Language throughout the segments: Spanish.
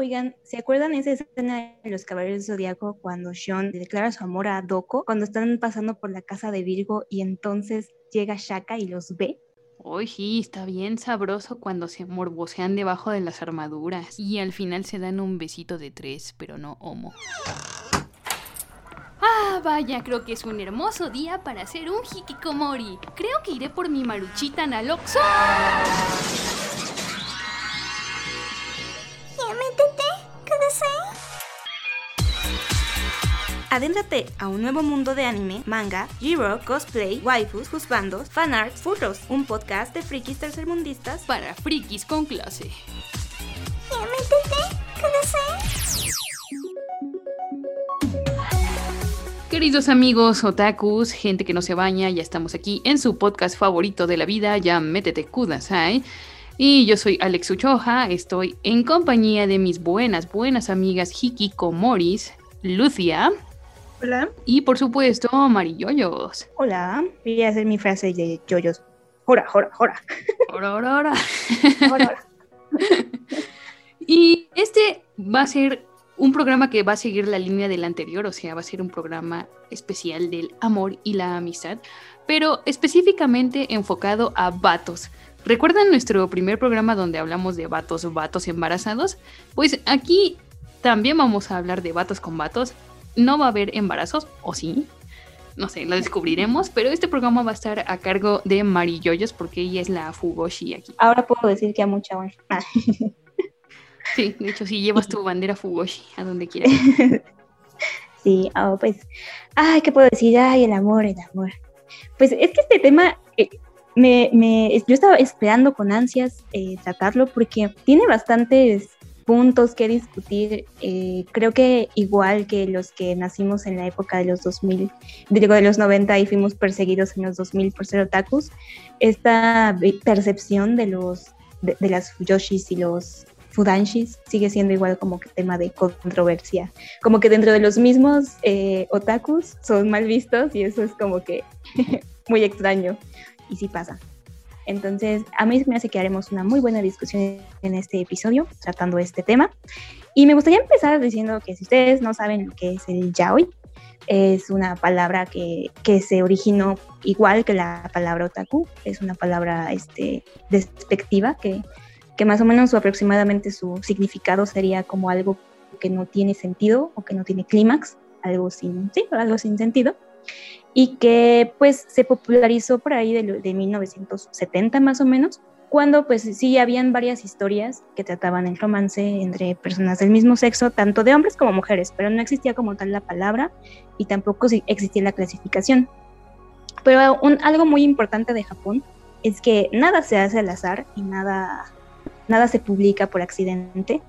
Oigan, ¿se acuerdan esa escena de los Caballeros del Zodíaco cuando Sean declara su amor a Doko? Cuando están pasando por la casa de Virgo y entonces llega Shaka y los ve. Uy, sí, está bien sabroso cuando se morbosean debajo de las armaduras. Y al final se dan un besito de tres, pero no homo. Ah, vaya, creo que es un hermoso día para hacer un hikikomori. Creo que iré por mi maruchita Naloxo. Adéntrate a un nuevo mundo de anime, manga, G-Rock, cosplay, waifus, juzbandos, fanarts, furros, un podcast de frikis tercermundistas Para frikis con clase. Queridos amigos otakus, gente que no se baña, ya estamos aquí en su podcast favorito de la vida, ya métete kudasai. Y yo soy Alex Uchoja, estoy en compañía de mis buenas, buenas amigas Hikikomoris, Lucia Hola. y por supuesto Mariyoyos. Hola. Voy a hacer mi frase de yoyos. Jora, jora, jora. Ora, ora, ora. Jora, jora. Y este va a ser un programa que va a seguir la línea del anterior, o sea, va a ser un programa especial del amor y la amistad, pero específicamente enfocado a vatos. ¿Recuerdan nuestro primer programa donde hablamos de vatos, vatos embarazados? Pues aquí también vamos a hablar de vatos con vatos. No va a haber embarazos, o sí, no sé, lo descubriremos, pero este programa va a estar a cargo de Mari Yoyos porque ella es la Fugoshi aquí. Ahora puedo decir que a mucha honra. Ah. Sí, de hecho, si llevas tu bandera Fugoshi a donde quieras. Sí, ah, pues, ay, ¿qué puedo decir? Ay, el amor, el amor. Pues es que este tema, eh, me, me- yo estaba esperando con ansias eh, tratarlo porque tiene bastantes puntos que discutir. eh, creo que igual que los que nacimos en la época de los 2000, digo, de los 90 y fuimos perseguidos en los 2000 por ser otakus, esta ve- percepción de los de, las yoshis y los fudanshis sigue siendo igual como tema de controversia como que dentro de los mismos eh, otakus son mal vistos y eso es como que muy extraño y sí pasa. Entonces, a mí me hace que haremos una muy buena discusión en este episodio tratando este tema. Y me gustaría empezar diciendo que si ustedes no saben lo que es el yaoi, es una palabra que, que se originó igual que la palabra otaku, es una palabra este, despectiva que, que más o menos o aproximadamente su significado sería como algo que no tiene sentido o que no tiene clímax, algo sin, sí, algo sin sentido, y que pues se popularizó por ahí de, de 1970 más o menos, cuando pues sí habían varias historias que trataban el romance entre personas del mismo sexo, tanto de hombres como mujeres, pero no existía como tal la palabra y tampoco existía la clasificación. Pero algo muy importante de Japón es que nada se hace al azar y nada, nada se publica por accidente.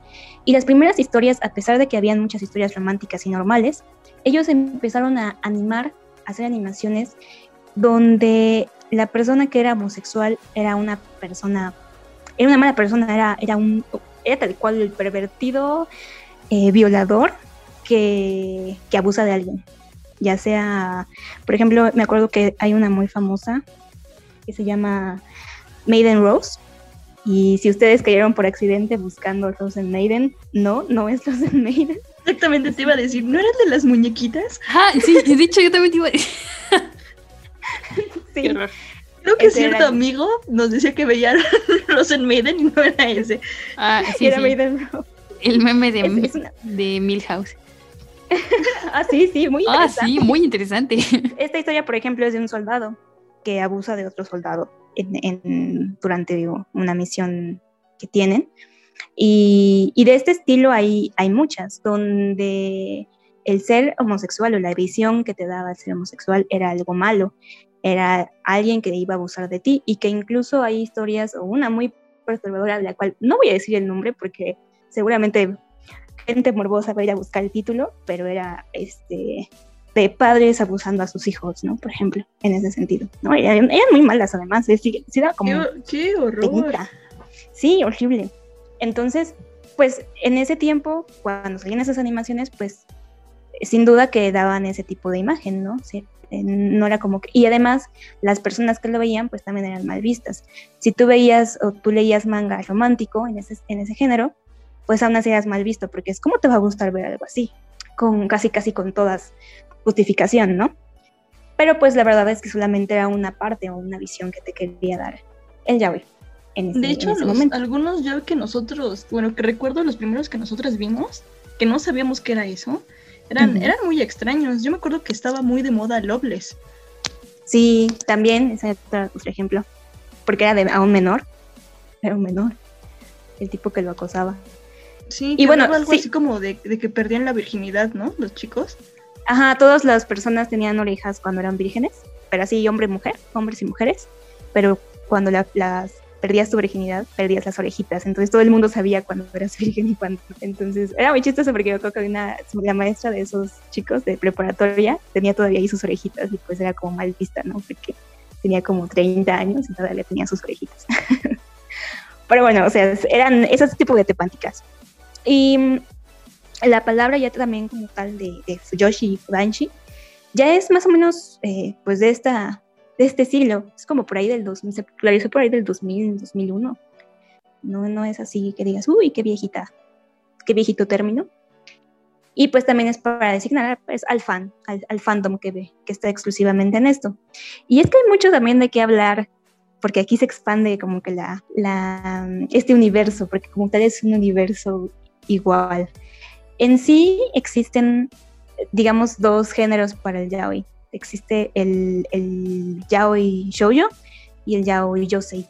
Y las primeras historias, a pesar de que habían muchas historias románticas y normales, ellos empezaron a animar, a hacer animaciones donde la persona que era homosexual era una persona, era una mala persona, era, era, un, era tal cual el pervertido eh, violador que, que abusa de alguien. Ya sea, por ejemplo, me acuerdo que hay una muy famosa que se llama Maiden Rose. Y si ustedes cayeron por accidente buscando Rose and Maiden, no, no es Rose and Maiden. Exactamente, te iba a decir, ¿no eran de las muñequitas? Ah, sí, he dicho, yo también te iba a Sí, Qué horror. Creo que Ese cierto era- amigo nos decía que veía Rosen Maiden y no era ese. Ah, sí, era sí. Maiden. El meme de, Es- es una- de Milhouse. Ah, sí, sí, muy Ah, interesante. sí, muy interesante. Esta historia, por ejemplo, es de un soldado que abusa de otro soldado en- en- durante digo, una misión que tienen. Y, y de este estilo hay, hay muchas, donde el ser homosexual o la visión que te daba el ser homosexual era algo malo, era alguien que iba a abusar de ti y que incluso hay historias, o una muy perturbadora, de la cual no voy a decir el nombre porque seguramente gente morbosa va a ir a buscar el título, pero era este de padres abusando a sus hijos, ¿no? Por ejemplo, en ese sentido, ¿no? Eran, muy malas además, sí, sí era como... ¡Qué, horror! Sí, horrible. Entonces, pues en ese tiempo, cuando salían esas animaciones, pues sin duda que daban ese tipo de imagen, ¿no? Sí, no era como. Y además, las personas que lo veían, pues también eran mal vistas. Si tú veías o tú leías manga romántico en ese, en ese género, pues aún así eras mal visto, porque es como te va a gustar ver algo así, con casi casi con todas justificación, ¿no? Pero pues la verdad es que solamente era una parte o una visión que te quería dar el yaoi. En de hecho, algunos yaoi que nosotros, bueno, que recuerdo los primeros que nosotros vimos, que no sabíamos qué era eso, eran, eran muy extraños. Yo me acuerdo que estaba muy de moda Loveless. Sí, también, ese es otro ejemplo. Porque era de aún menor. Era un menor. El tipo que lo acosaba. Sí, y bueno, algo así como de, de, que perdían la virginidad, ¿no? Los chicos. Ajá, todas las personas tenían orejas cuando eran vírgenes, pero así hombre y mujer, hombres y mujeres, pero cuando las perdías tu virginidad, perdías las orejitas, entonces todo el mundo sabía cuando eras virgen y cuando, entonces era muy chistoso porque yo creo una, la maestra de esos chicos de preparatoria tenía todavía ahí sus orejitas y pues era como mal vista, ¿no? Porque tenía como 30 años y todavía tenía sus orejitas. pero bueno, o sea, eran esos tipos de tepánticas. Y la palabra ya también como tal de, de Fuyoshi y Fudanshi ya es más o menos eh, pues de esta de este siglo. Es como por ahí del 2000 se popularizó por ahí del 2000 2001 no no es así que digas uy qué viejita qué viejito término y pues también es para designar pues, al fan al, al fandom que ve que está exclusivamente en esto. Y es que hay mucho también de qué hablar porque aquí se expande como que la, la este universo porque como tal es un universo igual. En sí existen, digamos, dos géneros para el yaoi. Existe el, el yaoi shoujo y el yaoi yosei,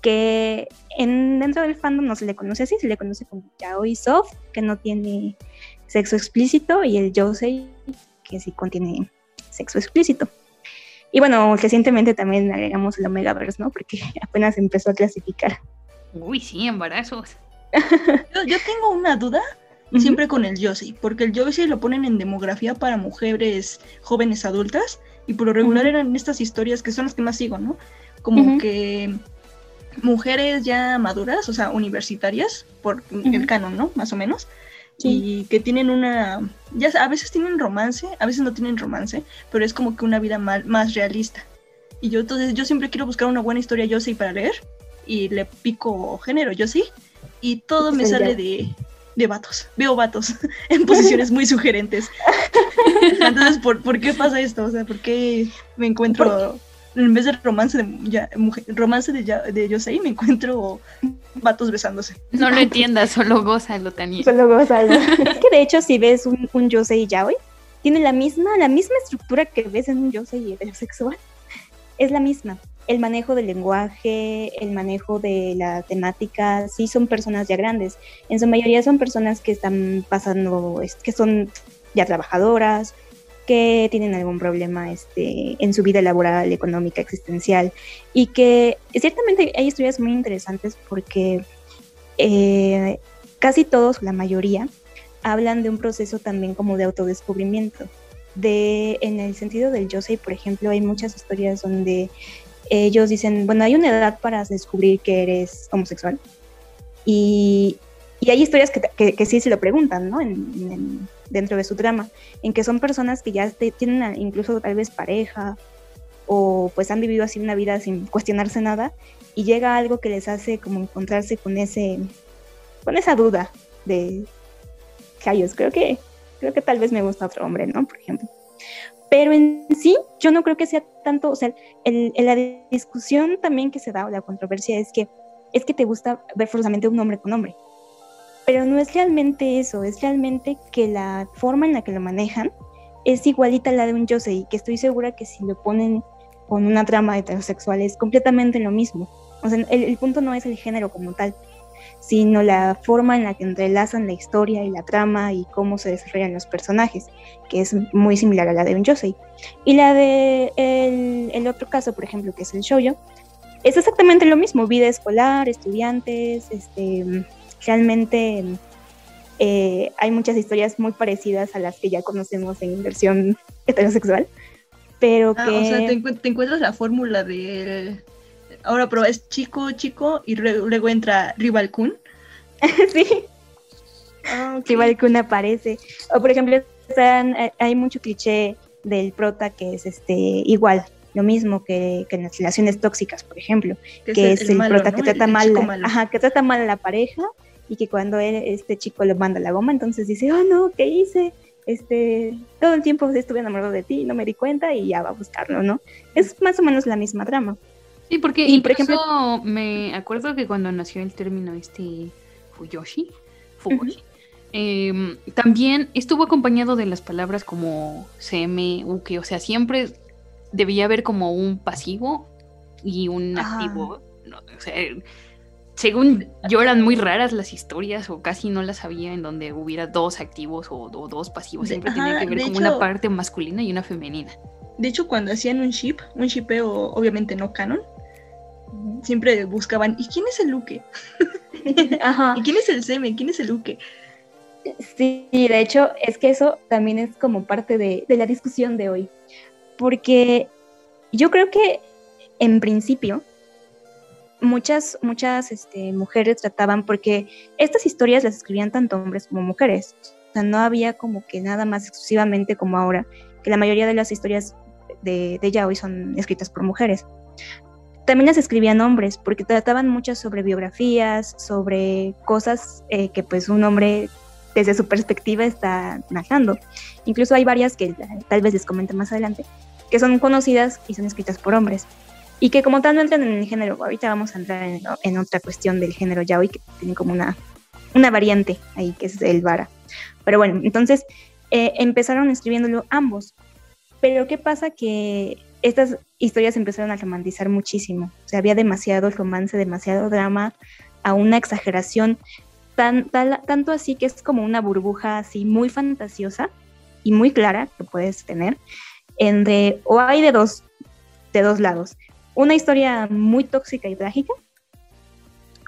que en, dentro del fandom no se le conoce así, se le conoce como yaoi soft, que no tiene sexo explícito, y el yosei, que sí contiene sexo explícito. Y bueno, recientemente también agregamos el Omegaverse, ¿no? Porque apenas empezó a clasificar. Uy, sí, embarazos. yo, yo, tengo una duda siempre con el Yosei, porque el Yosei lo ponen en demografía para mujeres jóvenes adultas y por lo regular eran estas historias que son las que más sigo, ¿no? Como que mujeres ya maduras, o sea, universitarias, por el canon, ¿no? Más o menos. Y que tienen una, ya a veces tienen romance, a veces no tienen romance, pero es como que una vida más realista. Y yo entonces yo siempre quiero buscar una buena historia Yosei para leer y le pico género Yosei y todo me sale de de vatos, veo vatos en posiciones muy sugerentes. Entonces, ¿por, qué pasa esto? O sea, ¿por qué me encuentro, en vez de romance de, ya, romance de, de Yosei, me encuentro vatos besándose? No lo entiendas, solo gózalo, Tania. Solo gózalo. es que de hecho, si ves un, un Yosei Yaoi, tiene la misma, la misma estructura que ves en un Yosei heterosexual. Es la misma el manejo del lenguaje, el manejo de la temática, sí son personas ya grandes. En su mayoría son personas que están pasando, que son ya trabajadoras, que tienen algún problema este, en su vida laboral, económica, existencial, y que ciertamente hay historias muy interesantes porque eh, casi todos, la mayoría, hablan de un proceso también como de autodescubrimiento. De, en el sentido del yo sé, por ejemplo, hay muchas historias donde ellos dicen, bueno, hay una edad para descubrir que eres homosexual. Y, y hay historias que, que, sí se lo preguntan, ¿no? En, dentro de su trama, en que son personas que ya tienen incluso tal vez pareja o pues han vivido así una vida sin cuestionarse nada y llega algo que les hace como encontrarse con ese con esa duda de callos creo que creo que tal vez me gusta otro hombre no por ejemplo pero en sí, yo no creo que sea tanto, o sea, el, la discusión también que se da o la controversia es que es que te gusta ver forzosamente un hombre con hombre. Pero no es realmente eso, es realmente que la forma en la que lo manejan es igualita a la de un Josei, que estoy segura que si lo ponen con una trama heterosexual es completamente lo mismo. O sea, el, el punto no es el género como tal, sino la forma en la que entrelazan la historia y la trama y cómo se desarrollan los personajes, que es muy similar a la de un Yosei. Y la de el, otro caso, por ejemplo, que es el shoujo, es exactamente lo mismo, vida escolar, estudiantes, este, realmente eh, hay muchas historias muy parecidas a las que ya conocemos en versión heterosexual, pero Ah, que... o sea, te, encu- te encuentras la fórmula de... Ahora pero es chico, chico, y re- luego entra Rival Kun. sí, Ah, una aparece. O por ejemplo, están, eh, hay mucho cliché del prota que es este igual, lo mismo que, que en las relaciones tóxicas, por ejemplo, que, es el, malo, prota ¿no? que trata el mal, la- ajá, que trata mal a la pareja y que cuando él- este chico le manda la goma, entonces dice, oh no, ¿qué hice? Este, todo el tiempo estuve enamorado de ti, no me di cuenta y ya va a buscarlo, ¿no? Es más o menos la misma trama. Sí, porque Y, por incluso me acuerdo que cuando nació el término este Fuyoshi, Fugoshi, em, también estuvo acompañado de las palabras como seme, uke, o sea, siempre debía haber como un pasivo y un Ajá. activo. no, o sea, según yo eran muy raras las historias o casi no las había en donde hubiera dos activos o, o dos pasivos. Siempre tenía ajá, que ver como hecho- una parte masculina y una femenina. De hecho, cuando hacían un ship, un shipeo obviamente no canon, siempre buscaban, ¿y quién es el Luke? Ajá. ¿Y quién es el Seme? ¿Quién es el Luke? Sí, de hecho, es que eso también es como parte de, de la discusión de hoy. Porque yo creo que en principio muchas, muchas este, mujeres trataban, porque estas historias las escribían tanto hombres como mujeres. O sea, no había como que nada más exclusivamente como ahora, que la mayoría de las historias de, de yaoi son escritas por mujeres. También las escribían hombres, porque trataban muchas sobre biografías, sobre cosas eh, que pues un hombre desde su perspectiva está narrando. Incluso hay varias que tal vez les comente más adelante, que son conocidas y son escritas por hombres. Y que como tal no entran en el género, ahorita vamos a entrar en, en otra cuestión del género yaoi, que tiene como una, una variante ahí, que es el vara. Pero bueno, entonces eh, empezaron escribiéndolo ambos. Pero ¿qué pasa? Que estas historias empezaron a romantizar muchísimo. O sea, había demasiado romance, demasiado drama, a una exageración tan, tal- tanto así que es como una burbuja así muy fantasiosa y muy clara que puedes tener, en de, o hay de dos, de dos lados, una historia muy tóxica y trágica,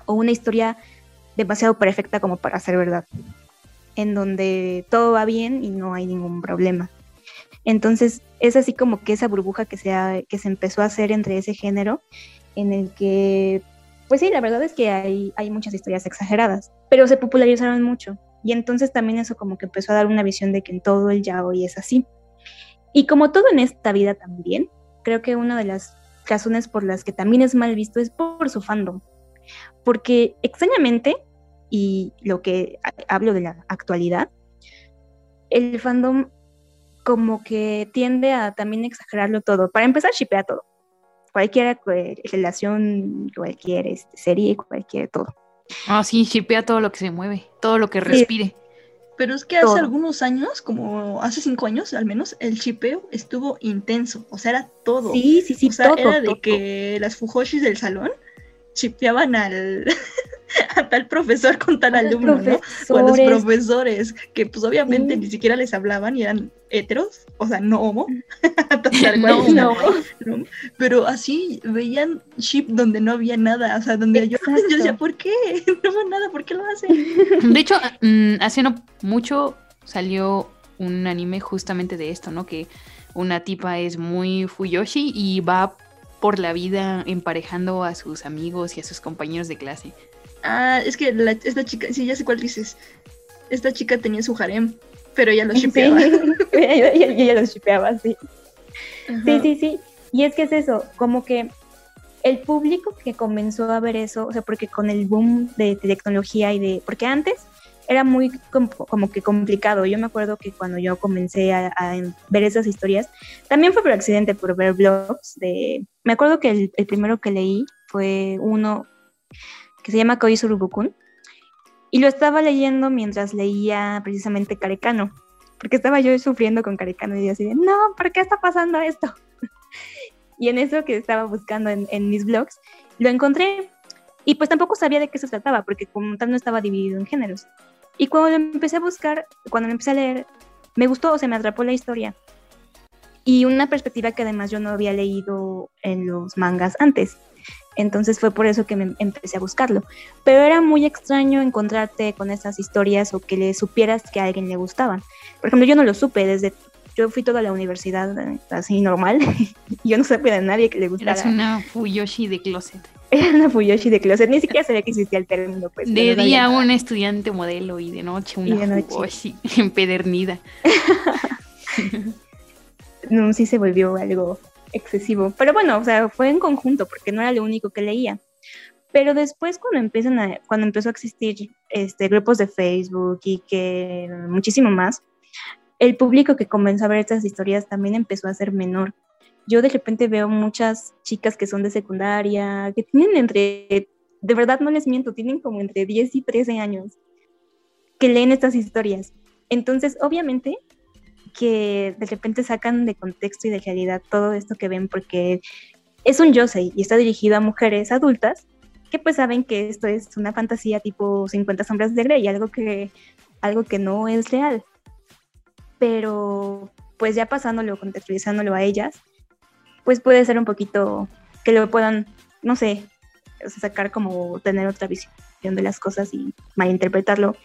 o una historia demasiado perfecta como para ser verdad, en donde todo va bien y no hay ningún problema. Entonces es así como que esa burbuja que se, ha- que se empezó a hacer entre ese género, en el que pues sí, la verdad es que hay, hay muchas historias exageradas, pero se popularizaron mucho. Y entonces también eso como que empezó a dar una visión de que en todo el yaoi es así. Y como todo en esta vida también, creo que una de las razones por las que también es mal visto es por su fandom. Porque extrañamente, y lo que ha- hablo de la actualidad, el fandom como que tiende a también exagerarlo todo. Para empezar, shipea todo cualquier relación, cualquier este, serie, cualquier todo. Ah, sí, shipea todo lo que se mueve, todo lo que respire. Pero es que hace Todo. algunos años, como hace cinco años al menos, el chipeo estuvo intenso. O sea, era todo. Sí, sí, sí, o sea, todo. era de todo. que las fujoshis del salón chipeaban al a tal profesor con tal alumno, ¿no? O a los Profesores, que pues obviamente Sí. ni siquiera les hablaban y eran heteros, o sea, no homo. Tal cual, No, no. no. Pero así veían ship donde no había nada, o sea, donde yo, yo decía. ¿por qué? No veo nada, ¿por qué lo hacen? De hecho, mm, hace no mucho salió un anime justamente de esto, ¿no? Que una tipa es muy Fuyoshi y va por la vida emparejando a sus amigos y a sus compañeros de clase. Ah, es que la- esta chica, sí, ya sé cuál dices. Esta chica tenía su harem, pero ella lo shipeaba. ella, ella- ella los shipeaba, sí. Ajá. Sí, sí, sí. Y es que es eso, como que el público que comenzó a ver eso, o sea, porque con el boom de, de tecnología y de, porque antes era muy com- como que complicado. Yo me acuerdo que cuando yo comencé a, a ver esas historias, también fue por accidente, por ver blogs de, me acuerdo que el, el primero que leí fue uno que se llama Koizuru Bukun, y lo estaba leyendo mientras leía precisamente Carecano, porque estaba yo sufriendo con Carecano y así de, no, ¿por qué está pasando esto? y en eso que estaba buscando en, en mis blogs, lo encontré y pues tampoco sabía de qué se trataba, porque como tal no estaba dividido en géneros. Y cuando lo empecé a buscar, cuando lo empecé a leer, me gustó, o sea, me atrapó la historia. Y una perspectiva que además yo no había leído en los mangas antes, Entonces fue por eso que me empecé a buscarlo. Pero era muy extraño encontrarte con esas historias o que le supieras que a alguien le gustaban. Por ejemplo, yo no lo supe desde... Yo fui toda la universidad eh, así normal. yo no sabía de nadie que le gustara. Eras una Fuyoshi de closet. Era una Fuyoshi de closet. Ni siquiera sabía que existía el término. Pues, de día un estudiante modelo y de noche una de noche. Fuyoshi empedernida. no, sí se volvió algo excesivo. Pero bueno, o sea, fue en conjunto porque no era lo único que leía. Pero después cuando empiezan a, cuando empezó a existir este, grupos de Facebook y que muchísimo más, el público que comenzó a ver estas historias también empezó a ser menor. Yo de repente veo muchas chicas que son de secundaria, que tienen entre, de verdad no les miento, tienen como entre 10 y 13 años, que leen estas historias. Entonces, obviamente, que de repente sacan de contexto y de realidad todo esto que ven porque es un yosei y está dirigido a mujeres adultas que pues saben que esto es una fantasía tipo 50 sombras de Grey, algo que, algo que no es real. Pero pues ya pasándolo, contextualizándolo a ellas, pues puede ser un poquito que lo puedan, no sé, sacar como tener otra visión de las cosas y malinterpretarlo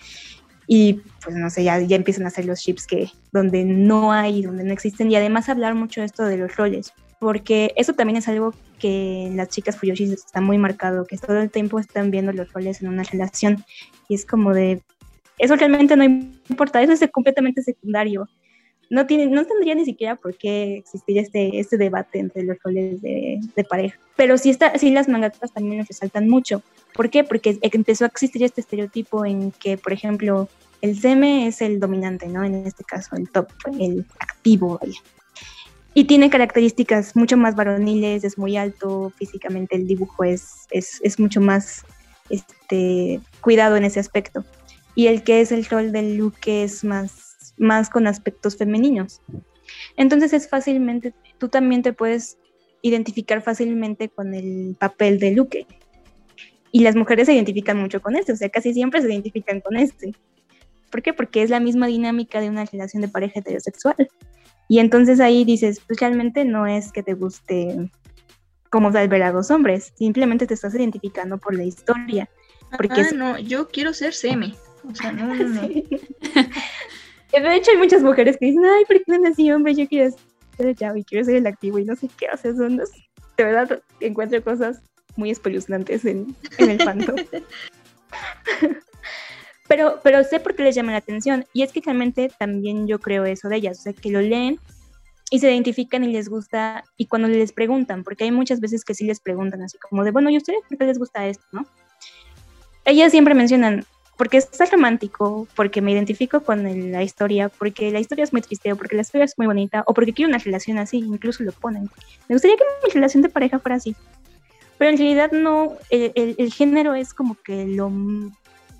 y pues no sé, ya, ya empiezan a hacer los chips que donde no hay, donde no existen y además hablar mucho de esto de los roles, porque eso también es algo que las chicas Fuyoshis está muy marcado, que todo el tiempo están viendo los roles en una relación y es como de, eso realmente no importa, eso es completamente secundario. No, tiene, no tendría ni siquiera por qué existir este, este debate entre los roles de, pareja. Pero sí, está, sí las mangatas también nos resaltan mucho. ¿Por qué? Porque empezó a existir este estereotipo en que, por ejemplo, el seme es el dominante, ¿no? En este caso, el top, el activo, Y tiene características mucho más varoniles, es muy alto, físicamente el dibujo es, es, mucho más este, cuidado en ese aspecto. Y el que es el rol del Luke es más, más con aspectos femeninos. Entonces es fácilmente, tú también te puedes identificar fácilmente con el papel de Luke. Y las mujeres se identifican mucho con este, o sea, casi siempre se identifican con este. ¿Por qué? Porque es la misma dinámica de una relación de pareja heterosexual. Y entonces ahí dices, pues realmente no es que te guste como tal ver a dos hombres, simplemente te estás identificando por la historia. Porque ah, no, yo quiero ser semi. O sea, no, no, no. De hecho, hay muchas mujeres que dicen, ay, ¿por qué no así, hombre? Yo quiero ser el chavo y quiero ser el activo y no sé qué. O sea, son dos... De verdad, encuentro cosas muy espeluznantes en, en el fandom. Pero, pero sé por qué les llama la atención. Y es que realmente también yo creo eso de ellas, o sea, que lo leen y se identifican y les gusta, y cuando les preguntan, porque hay muchas veces que sí les preguntan así como de, bueno, ¿y ustedes por qué les gusta esto, no? Ellas siempre mencionan, porque es romántico, porque me identifico con la historia, porque la historia es muy triste, o porque la historia es muy bonita, o porque quiero una relación así, incluso lo ponen. Me gustaría que mi relación de pareja fuera así. Pero en realidad no, el, el género es como que lo,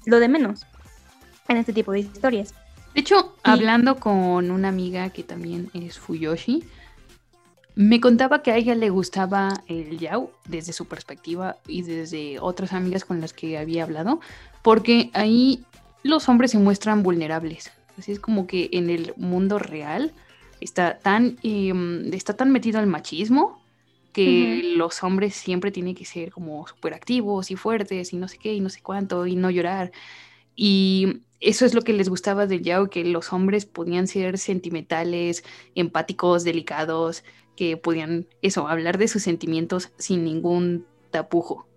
lo de menos en este tipo de historias. De hecho, hablando con una amiga que también es Fuyoshi, me contaba que a ella le gustaba el yao desde su perspectiva y desde otras amigas con las que había hablado, porque ahí los hombres se muestran vulnerables. Así es como que en el mundo real está tan, em, está tan metido al machismo que los hombres siempre tienen que ser como súper activos y fuertes y no sé qué y no sé cuánto y no llorar. Y eso es lo que les gustaba de Yao, que los hombres podían ser sentimentales, empáticos, delicados, que podían, eso, hablar de sus sentimientos sin ningún tapujo.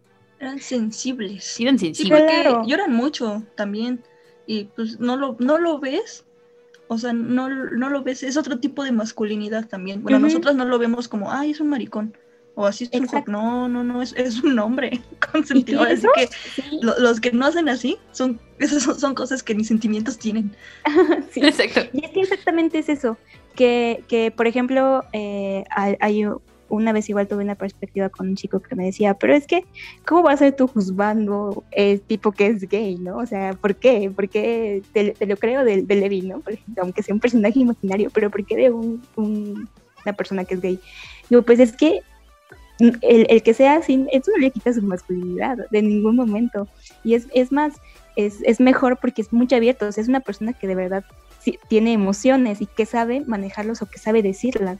Eran sensibles. Eran sensibles. porque lloran mucho también. Y pues no lo, no lo ves. O sea, no, no lo ves. Es otro tipo de masculinidad también. Bueno, nosotros no lo vemos como, ay, es un maricón. O así es un No, no, no, es, es un hombre consentido. Así que los que no hacen así son, esas son, cosas que ni sentimientos tienen. sí, exacto. Y es que exactamente es eso. Que, que por ejemplo, eh, hay, una vez igual tuve una perspectiva con un chico que me decía, pero es que, ¿cómo va a ser tú juzgando el tipo que es gay, no? O sea, ¿por qué? ¿Por qué te, lo creo de, de, Levi, no? Por ejemplo, aunque sea un personaje imaginario, pero ¿por qué de un, una persona que es gay? Digo, pues es que el, que sea así, eso no le quita su masculinidad de ningún momento. Y es, es más, es, es, mejor porque es mucho abierto, es una persona que de verdad tiene emociones y que sabe manejarlos o que sabe decirlas.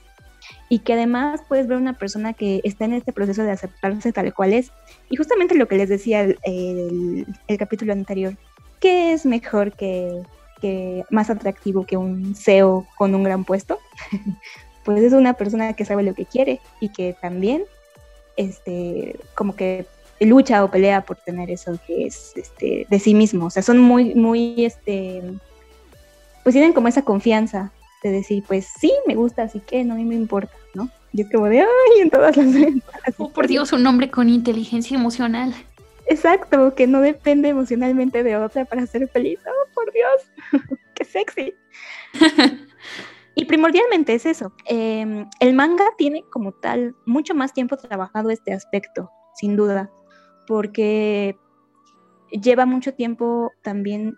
Y que además puedes ver una persona que está en este proceso de aceptarse tal cual es. Y justamente lo que les decía el, el, capítulo anterior, ¿qué es mejor que, que, más atractivo que un CEO con un gran puesto? pues es una persona que sabe lo que quiere y que también este, como que lucha o pelea por tener eso que es este, de sí mismo. O sea, son muy, muy, este, pues tienen como esa confianza de decir, pues sí, me gusta, así que no, a mí me importa, ¿no? Y es como de, ay, en todas las Oh, por Dios, un hombre con inteligencia emocional. Exacto, que no depende emocionalmente de otra para ser feliz. Oh, por Dios, qué sexy. y primordialmente es eso. Em, el manga tiene como tal mucho más tiempo trabajado este aspecto, sin duda porque lleva mucho tiempo también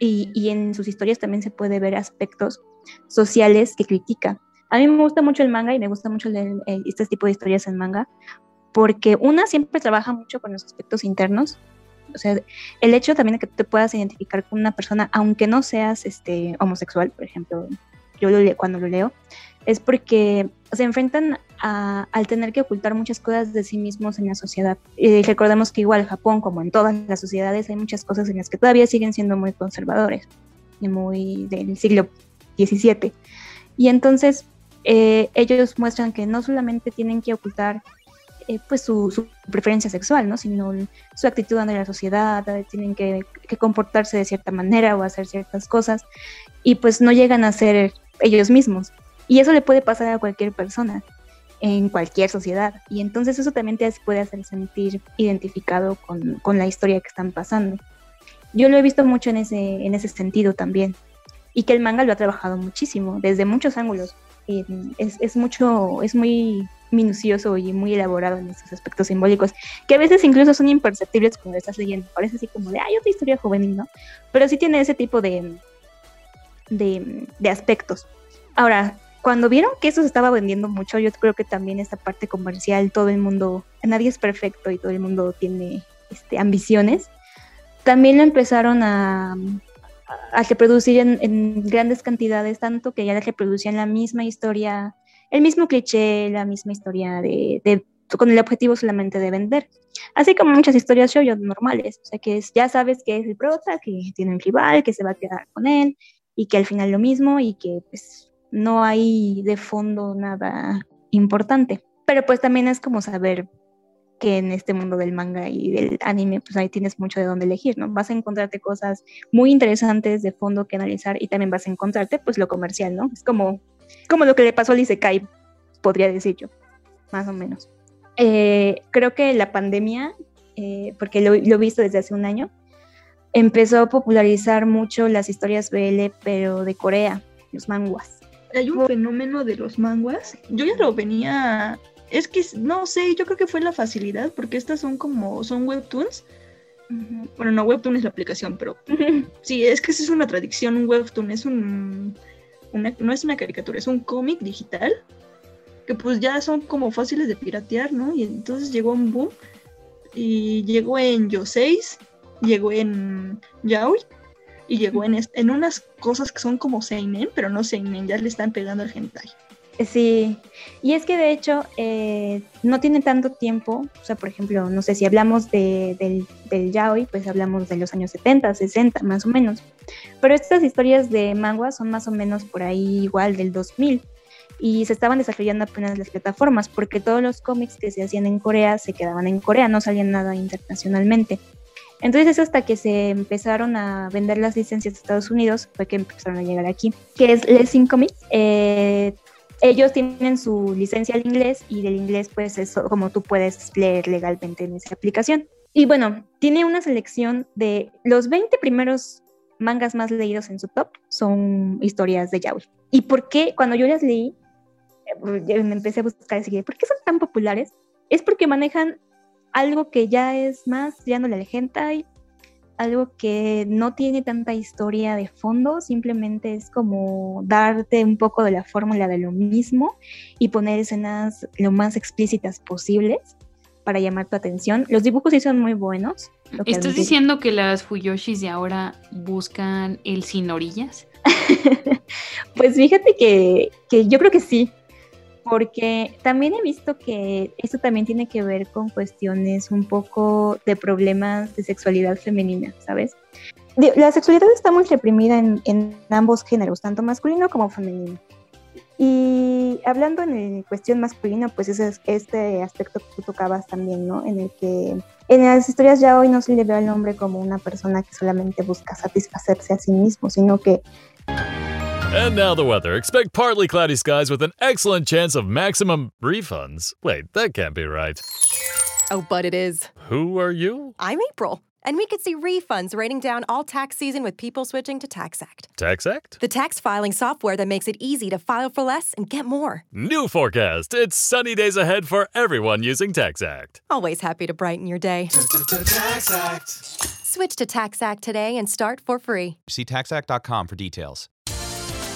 y, en sus historias también se puede ver aspectos sociales que critica. A mí me gusta mucho el manga y me gusta mucho leer este tipo de historias en manga porque una siempre trabaja mucho con los aspectos internos. O sea, el hecho también de que te puedas identificar con una persona, aunque no seas este, homosexual, por ejemplo, yo lo cuando lo leo, es porque se enfrentan al tener que ocultar muchas cosas de sí mismos en la sociedad. Y recordemos que igual Japón, como en todas las sociedades, hay muchas cosas en las que todavía siguen siendo muy conservadores y muy del siglo XVII. Y entonces eh, ellos muestran que no solamente tienen que ocultar eh, pues su, preferencia sexual, ¿no? sino su actitud ante la sociedad, tienen que, que, comportarse de cierta manera o hacer ciertas cosas y pues no llegan a ser ellos mismos. Y eso le puede pasar a cualquier persona en cualquier sociedad. Y entonces eso también te puede hacer sentir identificado con, con, la historia que están pasando. Yo lo he visto mucho en ese, en ese sentido también. Y que el manga lo ha trabajado muchísimo, desde muchos ángulos. es, es, mucho, es muy minucioso y muy elaborado en estos aspectos simbólicos, que a veces incluso son imperceptibles cuando estás leyendo. Parece así como de, hay otra historia juvenil, ¿no? Pero sí tiene ese tipo de, de, de aspectos. Ahora, cuando vieron que eso se estaba vendiendo mucho, yo creo que también esta parte comercial, todo el mundo, nadie es perfecto y todo el mundo tiene este, ambiciones, también lo empezaron a, a reproducir en, grandes cantidades, tanto que ya reproducían la misma historia, el mismo cliché, la misma historia de, con el objetivo solamente de vender. Así como muchas historias shoujo normales, o sea que ya sabes que es el prota, que tiene un rival, que se va a quedar con él y que al final lo mismo y que pues no hay de fondo nada importante. Pero pues también es como saber que en este mundo del manga y del anime, pues ahí tienes mucho de dónde elegir, ¿no? Vas a encontrarte cosas muy interesantes de fondo que analizar y también vas a encontrarte pues lo comercial, ¿no? Es como, como lo que le pasó al Isekai, podría decir yo, más o menos. Eh, creo que la pandemia, eh, porque lo, lo he visto desde hace un año, empezó a popularizar mucho las historias BL, pero de Corea, los manguas hay un fenómeno de los manguas. Yo ya lo venía. Es que no sé, yo creo que fue la facilidad, porque estas son como. son webtoons. Bueno, no, webtoon es la aplicación, pero. sí, es que es una tradición. Un webtoon es un. no es una caricatura, es un cómic digital. Que pues ya son como fáciles de piratear, ¿no? Y entonces llegó un boom. Y llegó en Yo 6, llegó en Yaoi y llegó en, en unas cosas que son como seinen, pero no seinen, ya le están pegando al hentai. Sí, y es que de hecho eh, no tiene tanto tiempo, o sea, por ejemplo, no sé si hablamos de, del, del yaoi, pues hablamos de los años 70, 60, más o menos, pero estas historias de manga son más o menos por ahí igual del 2000 y se estaban desarrollando apenas las plataformas porque todos los cómics que se hacían en Corea se quedaban en Corea, no salían nada internacionalmente. Entonces es hasta que se empezaron a vender las licencias de Estados Unidos fue que empezaron a llegar aquí, que es Lessing Comics. Eh, ellos tienen su licencia al inglés y del inglés pues es como tú puedes leer legalmente en esa aplicación. Y bueno, tiene una selección de los 20 primeros mangas más leídos en su top son historias de yaoi. ¿Y por qué? Cuando yo las leí, eh, empecé a buscar y ¿por qué son tan populares? Es porque manejan algo que ya es más tirándole al hentai, algo que no tiene tanta historia de fondo, simplemente es como darte un poco de la fórmula de lo mismo y poner escenas lo más explícitas posibles para llamar tu atención. Los dibujos sí son muy buenos. ¿Estás diciendo que las Fuyoshis de ahora buscan el sin orillas? pues fíjate que, que yo creo que sí, porque también he visto que esto también tiene que ver con cuestiones un poco de problemas de sexualidad femenina, ¿sabes? La sexualidad está muy reprimida en, en ambos géneros, tanto masculino como femenino. Y hablando en cuestión masculina, pues ese es este aspecto que tú tocabas también, ¿no? En el que en las historias ya hoy no se le ve al hombre como una persona que solamente busca satisfacerse a sí mismo, sino que And now the weather. Expect partly cloudy skies with an excellent chance of maximum refunds. Wait, that can't be right. Oh, but it is. Who are you? I'm April. And we could see refunds raining down all tax season with people switching to TaxAct. TaxAct? The tax filing software that makes it easy to file for less and get more. New forecast. It's sunny days ahead for everyone using TaxAct. Always happy to brighten your day. TaxAct. Switch to TaxAct today and start for free. See taxact.com for details.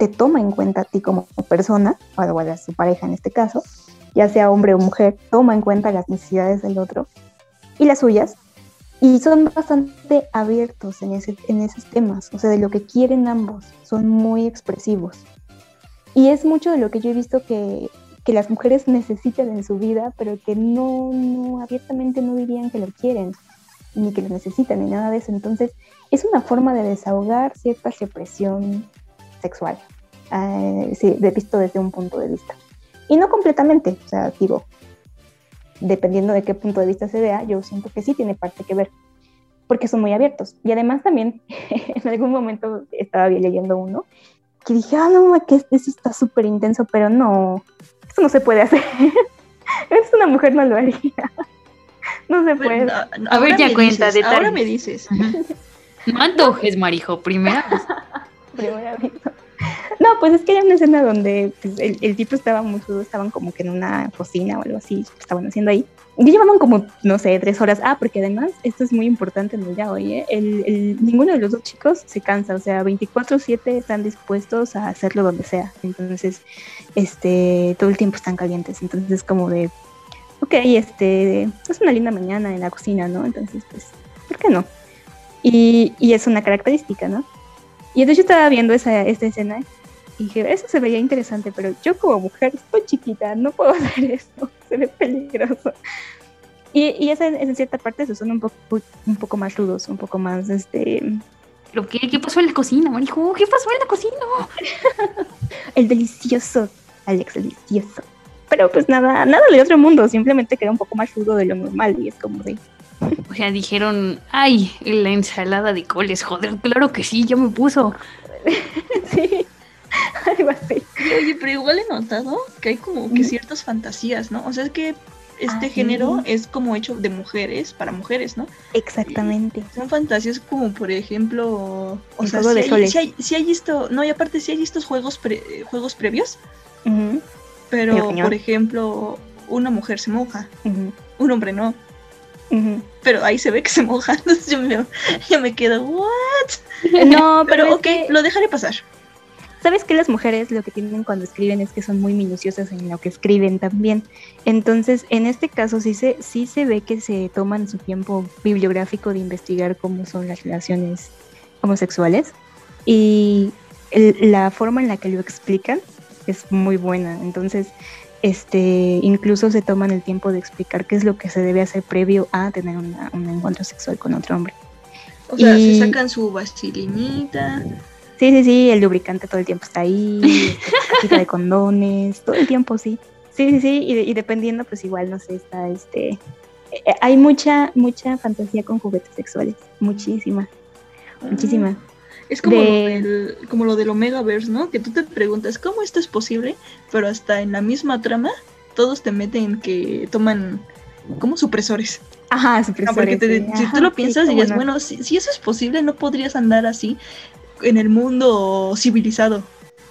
te toma en cuenta a ti como persona, o a su pareja en este caso, ya sea hombre o mujer, toma en cuenta las necesidades del otro y las suyas, y son bastante abiertos en, ese, en esos temas, o sea, de lo que quieren ambos, son muy expresivos. Y es mucho de lo que yo he visto que, que las mujeres necesitan en su vida, pero que no, no, abiertamente no dirían que lo quieren, ni que lo necesitan, ni nada de eso. Entonces, es una forma de desahogar cierta represión sexual, eh, sí, de visto desde un punto de vista. Y no completamente, o sea, digo, dependiendo de qué punto de vista se vea, yo siento que sí tiene parte que ver, porque son muy abiertos. Y además también, en algún momento estaba leyendo uno, que dije, ah, no, que eso está súper intenso, pero no, eso no se puede hacer. es una mujer no lo haría. no se puede. No, a ver, ya cuenta, dices, Ahora me dices. No antojes, Marijo, primero. primera vez. No, pues es que hay una escena donde pues, el, tipo estaba muy estaban como que en una cocina o algo así, estaban haciendo ahí. Y llevaban como, no sé, tres horas. Ah, porque además, esto es muy importante en el ya hoy, ¿eh? el, el, ninguno de los dos chicos se cansa, o sea, 24-7 están dispuestos a hacerlo donde sea. Entonces, este, todo el tiempo están calientes. Entonces, es como de, ok, este, es una linda mañana en la cocina, ¿no? Entonces, pues, ¿por qué no? Y es una característica, ¿no? Y entonces yo estaba viendo esa, esta escena y dije, eso se veía interesante, pero yo como mujer estoy chiquita, no puedo hacer eso, se ve peligroso. Y, y esa, en cierta parte se son un poco, un poco más rudos, un poco más, este... ¿Pero qué, qué pasó en la cocina, Marijo? ¿Qué pasó en la cocina? el delicioso, Alex, el delicioso. Pero pues nada, nada de otro mundo, simplemente que era un poco más rudo de lo normal y es como de... O sea, dijeron, ay, la ensalada de coles, joder, claro que sí, yo me puso. sí, algo así. Oye, pero igual he notado que hay como que ciertas fantasías, ¿no? O sea, es que este ah, género es como hecho de mujeres para mujeres, ¿no? Exactamente. Y son fantasías como, por ejemplo, o sea, si hay, si, hay, si hay, esto, no, y aparte si hay estos juegos, pre, juegos previos, uh -huh. pero, por ejemplo, una mujer se moja, uh -huh. un hombre no. Uh -huh. Pero ahí se ve que se moja, entonces yo me, yo me quedo, ¿what? No, pero, ok, que... lo dejaré pasar. Sabes que las mujeres lo que tienen cuando escriben es que son muy minuciosas en lo que escriben también. Entonces, en este caso sí se, sí se ve que se toman su tiempo bibliográfico de investigar cómo son las relaciones homosexuales y el, la forma en la que lo explican es muy buena. Entonces, este, incluso se toman el tiempo de explicar qué es lo que se debe hacer previo a tener una, un encuentro sexual con otro hombre. O sea, se sacan su vaselinita. Sí, sí, sí, el lubricante todo el tiempo está ahí, cajita de condones, todo el tiempo, sí. Sí, sí, sí, y, y, dependiendo, pues igual, no sé, está este... Eh, hay mucha, mucha fantasía con juguetes sexuales, muchísima, muchísima. Es como, de... lo del, como lo del Omegaverse, ¿no? Que tú te preguntas, ¿cómo esto es posible? Pero hasta en la misma trama, todos te meten que toman como supresores. Ajá, supresores. No, porque te, sí. si tú lo piensas, sí, dirías, bueno, si, si, eso es posible, no podrías andar así en el mundo civilizado.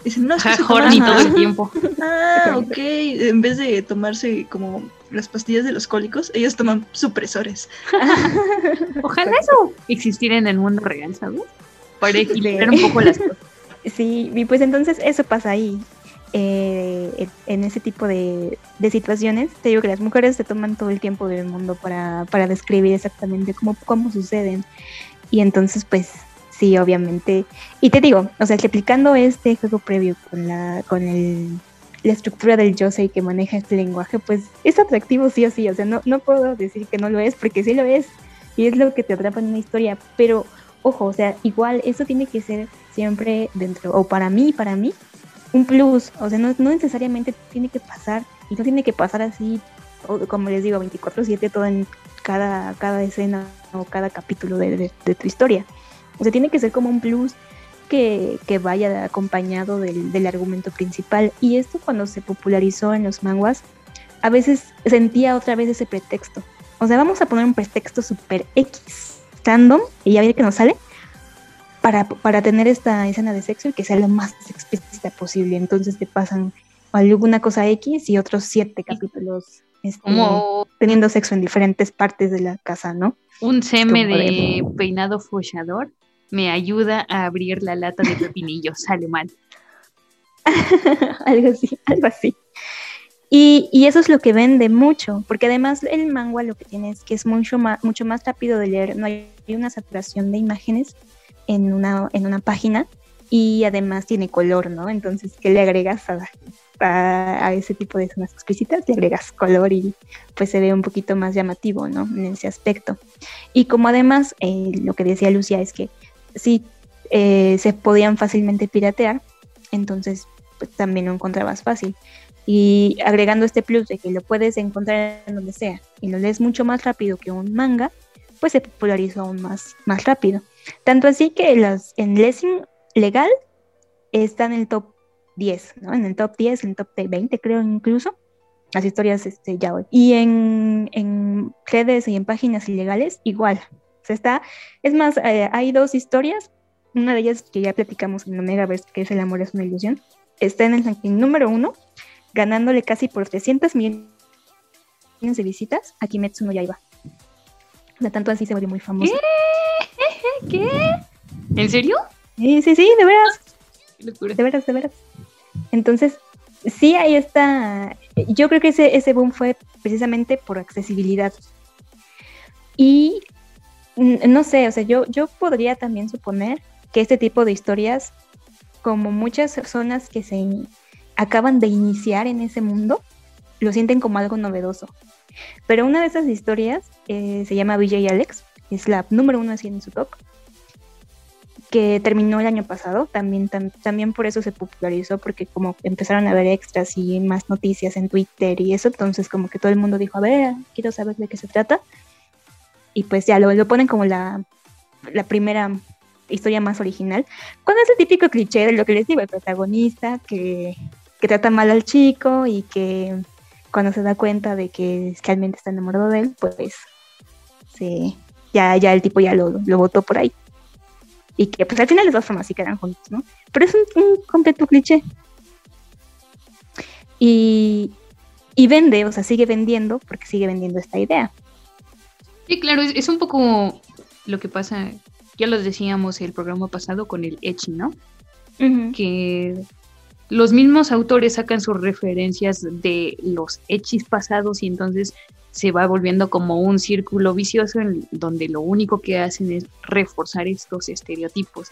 Dicen, no, es que todo el tiempo. Ah, ok. En vez de tomarse como las pastillas de los cólicos, ellos toman supresores. Ojalá eso existiera en el mundo real, ¿sabes? Para equilibrar un poco las cosas. Sí, y pues entonces eso pasa ahí. eh, en- ese tipo de, de situaciones, te digo que las mujeres se toman todo el tiempo del mundo para, para describir exactamente cómo, cómo suceden. Y entonces, pues, sí, obviamente. Y te digo, o sea, replicando este juego previo con la, con el, la estructura del Yosei que maneja este lenguaje, pues es atractivo sí o sí. O sea, no, no puedo decir que no lo es, porque sí lo es. Y es lo que te atrapa en una historia. Pero, ojo, o sea, igual eso tiene que ser siempre dentro, o para mí, para mí, un plus. O sea, no, no necesariamente tiene que pasar, y no tiene que pasar así, como les digo, 24-7 todo en cada, cada escena o cada capítulo de, de- de tu historia. O sea, tiene que ser como un plus que, que vaya acompañado del, del argumento principal. Y esto cuando se popularizó en los manguas, a veces sentía otra vez ese pretexto. O sea, vamos a poner un pretexto super X, random, y ya ver que nos sale, para, para tener esta escena de sexo y que sea lo más explícita posible. Entonces te pasan alguna cosa X y otros siete capítulos este, Como- teniendo sexo en diferentes partes de la casa, ¿no? Un seme Como de peinado follador me ayuda a abrir la lata de pepinillos. Sale mal. algo así, algo así. Y, y eso es lo que vende mucho, porque además el manga lo que tiene es que es mucho más, mucho más rápido de leer, no hay una saturación de imágenes en una, en una página y además tiene color, ¿no? Entonces, ¿qué le agregas a, a, ese tipo de escenas explícitas? Le agregas color y pues se ve un poquito más llamativo, ¿no? En ese aspecto. Y como además, eh, lo que decía Lucia es que sí eh, se podían fácilmente piratear, entonces pues también lo encontrabas fácil. Y agregando este plus de que lo puedes encontrar en donde sea y lo lees mucho más rápido que un manga, pues se popularizó aún más, más rápido. Tanto así que las, en Lessing legal está en el top 10, ¿no? En el top 10, en el top 20 creo incluso, las historias este, ya hoy. Y en, en redes y en páginas ilegales igual. O está, es más, eh, hay dos historias, una de ellas que ya platicamos en Omegaverse, que es El amor es una ilusión, está en el ranking número uno, ganándole casi por 300 millones de visitas a Kimetsu no Yaiba. O sea, tanto así se volvió muy famoso. ¿Qué? ¿En serio? Sí, sí, sí, de veras. Qué locura. De veras, de veras. Entonces, sí, ahí está. Yo creo que ese, ese boom fue precisamente por accesibilidad. Y mm, no sé, o sea, yo, yo podría también suponer que este tipo de historias, como muchas personas que se acaban de iniciar en ese mundo, lo sienten como algo novedoso. Pero una de esas historias eh, se llama BJ Alex, es la número uno así en su top, que terminó el año pasado, también, tam- también por eso se popularizó, porque como empezaron a ver extras y más noticias en Twitter y eso, entonces como que todo el mundo dijo, a ver, quiero saber de qué se trata. Y pues ya lo, lo ponen como la, la primera historia más original, con ese típico cliché de lo que les digo, el protagonista que, que trata mal al chico y que cuando se da cuenta de que realmente está enamorado de él, pues se, ya, ya el tipo ya lo, lo votó por ahí. Y que pues al final les dos formas sí quedan juntos, ¿no? Pero es un, un completo cliché. Y, y vende, o sea, sigue vendiendo porque sigue vendiendo esta idea. Sí, claro, es, es un poco lo que pasa, ya lo decíamos el programa pasado con el Echi, ¿no? Que los mismos autores sacan sus referencias de los Echis pasados y entonces se va volviendo como un círculo vicioso en donde lo único que hacen es reforzar estos estereotipos.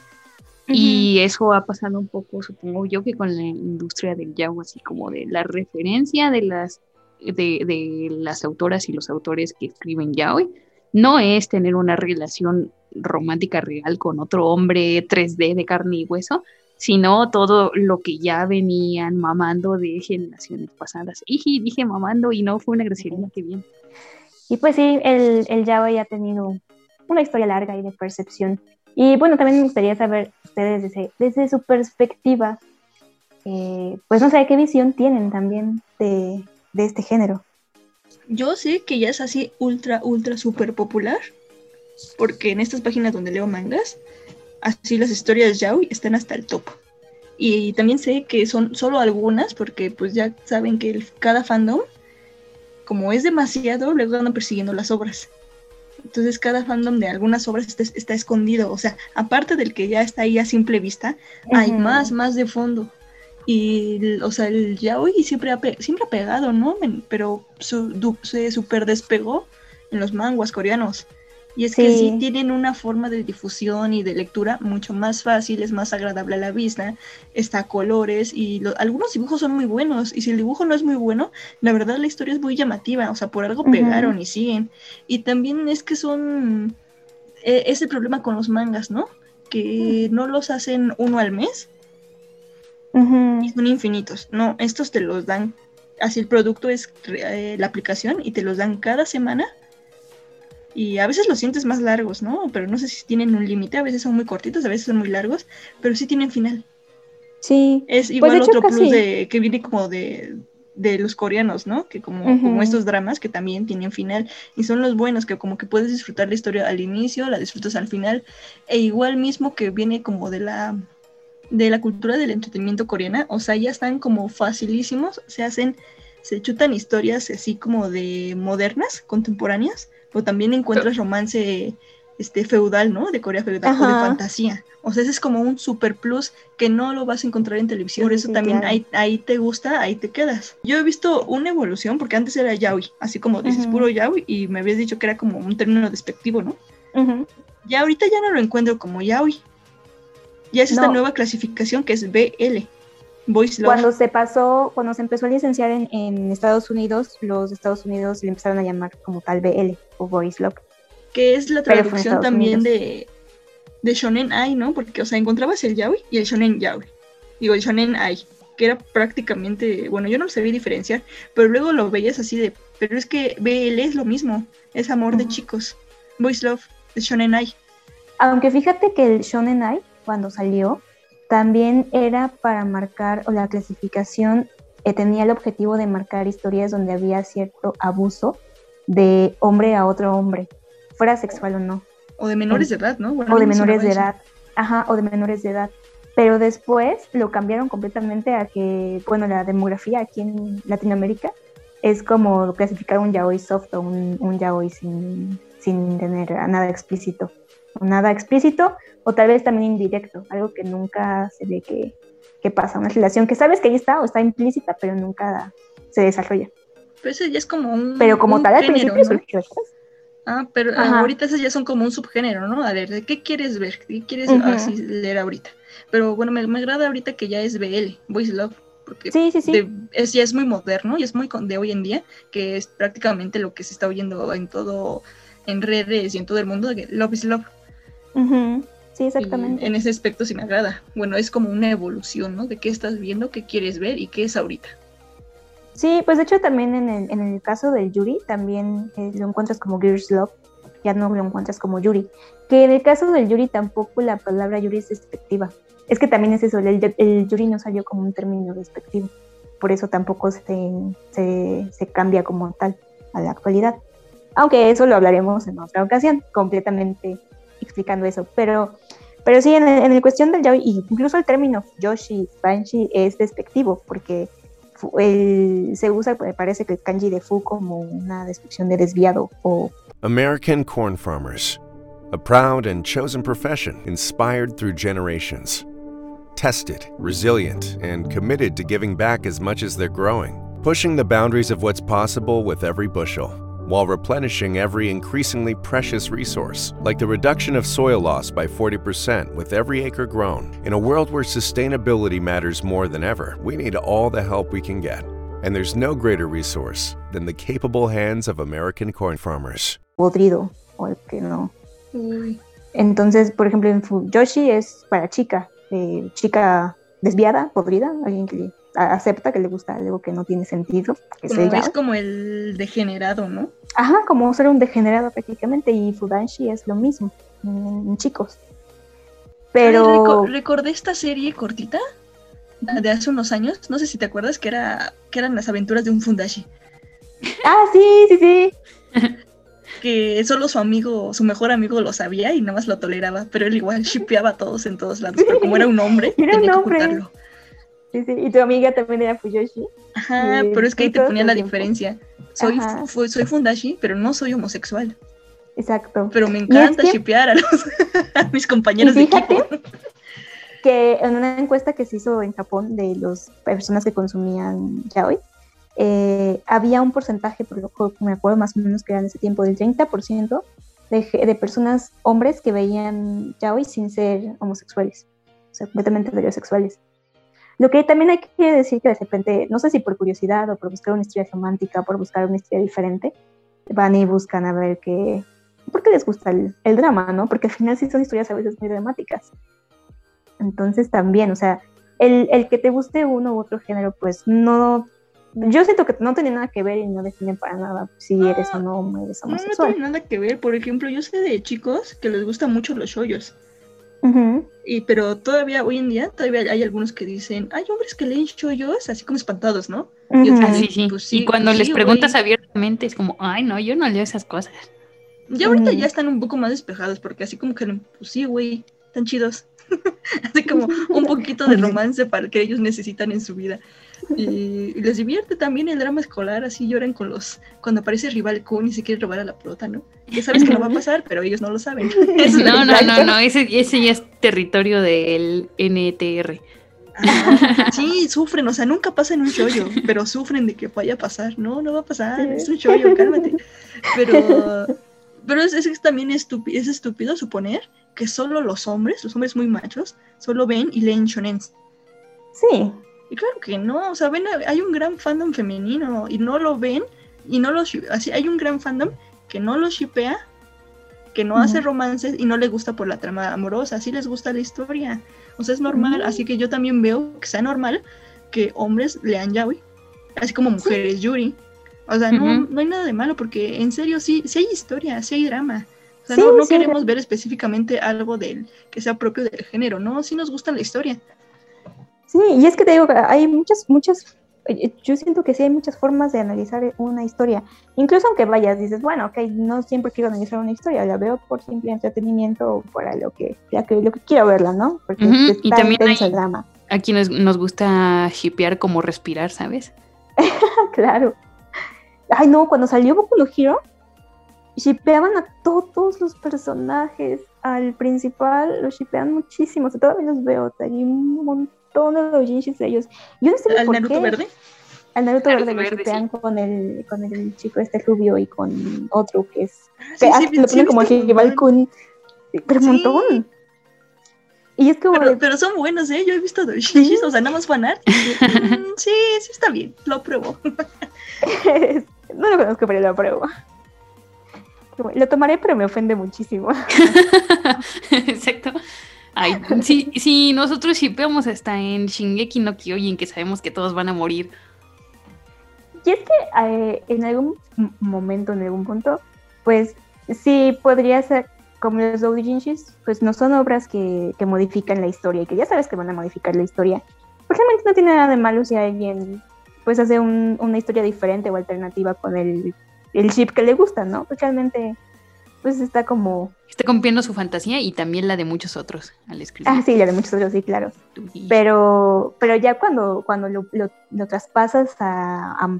Y eso ha pasado un poco, supongo yo, que con la industria del yaoi, así como de la referencia de las, de, de las autoras y los autores que escriben yaoi, no es tener una relación romántica real con otro hombre 3D de carne y hueso, sino todo lo que ya venían mamando de generaciones pasadas. Y dije mamando y no fue una grosería, qué bien. Y pues sí, el, el yaoi ha tenido una historia larga y de percepción. Y bueno, también me gustaría saber ustedes desde, desde su perspectiva, eh, pues no sé, qué visión tienen también de, de este género. Yo sé que ya es así ultra, ultra, súper popular, porque en estas páginas donde leo mangas, así las historias yaoi están hasta el top. Y también sé que son solo algunas, porque pues ya saben que el- cada fandom, como es demasiado, luego andan persiguiendo las obras. Entonces cada fandom de algunas obras está, está escondido. O sea, aparte del que ya está ahí a simple vista, hay más, más de fondo. Y, o sea, el yaoi siempre ha, pe- siempre ha pegado, ¿no? Pero su, se super despegó en los manguas coreanos. Y es que sí tienen una forma de difusión y de lectura mucho más fácil, es más agradable a la vista, está a colores y lo- algunos dibujos son muy buenos. Y si el dibujo no es muy bueno, la verdad la historia es muy llamativa, o sea, por algo pegaron y siguen. Y también es que son, eh, es el problema con los mangas, ¿no? Que no los hacen uno al mes y son infinitos. No, estos te los dan, así el producto es eh, la aplicación y te los dan cada semana. Y a veces los sientes más largos, ¿no? Pero no sé si tienen un límite, a veces son muy cortitos, a veces son muy largos, pero sí tienen final. Sí. Es Pues, igual otro plus de, que viene como de, de los coreanos, ¿no? Que como, Ujú. como estos dramas que también tienen final y son los buenos, que como que puedes disfrutar la historia al inicio, la disfrutas al final, e igual mismo que viene como de la de la cultura del entretenimiento coreana, o sea, ya están como facilísimos, se hacen, se chutan historias así como de modernas, contemporáneas, o también encuentras romance este feudal, ¿no? De Corea feudal o de fantasía. O sea, ese es como un super plus que no lo vas a encontrar en televisión. Por eso Sí, también claro. ahí, ahí te gusta, ahí te quedas. Yo he visto una evolución, porque antes era yaoi, así como dices, puro yaoi, y me habías dicho que era como un término despectivo, ¿no? Ujú. Ya ahorita ya no lo encuentro como yaoi. Ya es esta No. nueva clasificación que es BL, Love. Cuando se pasó, cuando se empezó a licenciar en, en Estados Unidos, los Estados Unidos le empezaron a llamar como tal BL o Voice Love. que es la traducción también Unidos. de, de Shonen Ai, ¿no? Porque, o sea, encontrabas el yaoi y el Shonen yaoi. Digo, el Shonen Ai, que era prácticamente, bueno, yo no lo sabía diferenciar, pero luego lo veías así de, pero es que BL es lo mismo, es amor de chicos. Voice Love, es Shonen Ai. Aunque fíjate que el Shonen Ai, cuando salió, también era para marcar, o la clasificación eh, tenía el objetivo de marcar historias donde había cierto abuso de hombre a otro hombre, fuera sexual o no, O de menores de edad, ¿no? Bueno, o de me menores de edad, ajá, o de menores de edad. Pero después lo cambiaron completamente a que, bueno, la demografía aquí en Latinoamérica es como clasificar un yaoi soft o un, un yaoi sin, sin tener nada explícito. O nada explícito o tal vez también indirecto, algo que nunca se ve que, que pasa, una relación que sabes que ahí está o está implícita, pero nunca se desarrolla. eso. Pero ese ya es como un. Pero como un tal, al género, principio ¿no? surgió. Ah, pero Ajá. ahorita esos ya son como un subgénero, ¿no? A ver, ¿de qué quieres ver? ¿Qué quieres así leer ahorita? Pero bueno, me, me agrada ahorita que ya es BL, Voice Love, porque Sí, sí, sí. de- es, ya es muy moderno y es muy con- de hoy en día, que es prácticamente lo que se está oyendo en todo, en redes y en todo el mundo, de que Love is Love. Sí, exactamente. en ese aspecto sí me agrada. Bueno, es como una evolución, ¿no? De qué estás viendo, qué quieres ver y qué es ahorita. Sí, pues de hecho también en el, en el caso del Yuri también eh, lo encuentras como Girls Love, ya no lo encuentras como Yuri. Que en el caso del Yuri tampoco la palabra Yuri es despectiva. Es que también es eso, el, el Yuri no salió como un término despectivo. Por eso tampoco se, se, se cambia como tal a la actualidad. Aunque eso lo hablaremos en otra ocasión, completamente explicando eso. Pero, pero sí, en en el cuestión del yaoi, incluso el término Yoshi, Banshee es despectivo, porque el- se usa, parece que el kanji de fu como una descripción de desviado o American corn farmers, a proud and chosen profession inspired through generations. Tested, resilient, and committed to giving back as much as they're growing, pushing the boundaries of what's possible with every bushel, while replenishing every increasingly precious resource, like the reduction of soil loss by 40% with every acre grown. In a world where sustainability matters more than ever, we need all the help we can get. And there's no greater resource than the capable hands of American corn farmers. podrido o el que no. Entonces, por ejemplo, en fu- Yoshi es para chica, eh, chica desviada, podrida, alguien que le- a- acepta que le gusta algo que no tiene sentido, que Como, es como el degenerado, ¿no? Ajá, como ser un degenerado prácticamente, y Fudanshi es lo mismo, en, en chicos. Pero... Ay, reco- recordé esta serie cortita de hace unos años, no sé si te acuerdas, que era que eran las aventuras de un fundashi, Ah, sí, sí, sí. que solo su amigo, su mejor amigo lo sabía y nada más lo toleraba, pero él igual shipeaba a todos en todos lados, pero como era un hombre, Era tenía un que ocultarlo. Sí, sí, y tu amiga también era Fuyoshi. Ajá, pero es que ahí te ponía la diferencia. Soy, soy Fundashi, pero no soy homosexual. Exacto. Pero me encanta que- shipear a, los- a mis compañeros de equipo. que en una encuesta que se hizo en Japón de las personas que consumían yaoi, eh, había un porcentaje, por lo que me acuerdo más o menos que era en ese tiempo, del 30% de, de personas, hombres, que veían yaoi sin ser homosexuales, o sea, completamente heterosexuales. Lo que también hay que decir que de repente, no sé si por curiosidad o por buscar una historia romántica, por buscar una historia diferente, van y buscan a ver qué, por qué les gusta el, el drama, ¿no? Porque al final sí son historias a veces muy dramáticas. Entonces también, o sea, el, el que te guste uno u otro género, pues no, yo siento que no tiene nada que ver y no define para nada si eres o no eres No, no homosexual. tiene nada que ver. Por ejemplo, yo sé de chicos que les gustan mucho los shoyos. Y, pero todavía, hoy en día, todavía hay algunos que dicen, hay hombres que leen shoyos así como espantados, ¿no? Y otros Ah, sí, sí. "Pues sí, y cuando pues les sí, preguntas güey". abiertamente es como, ay, no, yo no leo esas cosas. Ya ahorita ya están un poco más despejados, porque así como que, pues sí, güey, están chidos. así como un poquito de romance para que ellos necesitan en su vida. Y, y les divierte también el drama escolar, así lloran con los, cuando aparece rival Kun y se quiere robar a la prota, ¿no? Ya sabes que no va a pasar, pero ellos no lo saben. Eso No, no, no, no, ese, ese ya es territorio del NTR. Sí, sufren, o sea, nunca pasa en un shoyo, pero sufren de que vaya a pasar. No, no va a pasar, es un shoyo, cálmate. Pero, pero es, es también estupi- es estúpido suponer que solo los hombres, los hombres muy machos, solo ven y leen shonens. Sí. Y claro que no, o sea, ven, hay un gran fandom femenino y no lo ven y no lo así hay un gran fandom que no lo shipea, que no hace romances y no le gusta por la trama amorosa, sí les gusta la historia. O sea, es normal, así que yo también veo que sea normal que hombres lean yaoi, así como mujeres yuri. O sea, no, no hay nada de malo porque en serio sí, sí hay historia, sí hay drama. O sea, Sí, no, no sí hay queremos ver específicamente algo del que sea propio del género, no, sí nos gusta la historia. Sí, y es que te digo, que hay muchas, muchas, eh, yo siento que sí hay muchas formas de analizar una historia. Incluso aunque vayas, dices, bueno, ok, no siempre quiero analizar una historia, la veo por simple entretenimiento o para lo que, la que, lo que quiero verla, ¿no? Porque Ujú, está y también hay- el drama. A quienes nos gusta shipear como respirar, ¿sabes? claro. Ay, no, cuando salió Boku no Hero, shipeaban a todos los personajes. Al principal los shipean muchísimo. o sea, todavía los veo. Hay un montón de doujinshis de ellos. Yo no sé ¿Al por Naruto qué. verde? Al Naruto Naruto Verde lo Verde, shipean con, el, con el chico este rubio y con otro que es. sí, que sí, sí, lo sí, ponen como montón. Kun. Pero un Sí. montón. Y es como. Pero, de- pero son buenos, ¿eh? Yo he visto doujinshis, o sea, nada más fanart. Mm, sí, sí está bien, lo pruebo. no lo conozco, pero lo apruebo. Lo tomaré, pero me ofende muchísimo. Exacto. Ay, si, si nosotros shipeamos hasta en Shingeki no Kyojin, que sabemos que todos van a morir. Y es que eh, en algún momento, en algún punto, pues sí podría ser como los doujinshis, pues no son obras que, modifican la historia y que ya sabes que van a modificar la historia. Pues realmente no tiene nada de malo si alguien pues hace un- una historia diferente o alternativa con el, el chip que le gusta, ¿no? Pues realmente pues está como... Está cumpliendo su fantasía y también la de muchos otros al escribir. Ah, sí, la de muchos otros, sí, claro. Pero, pero ya cuando, cuando lo, lo- lo traspasas a, a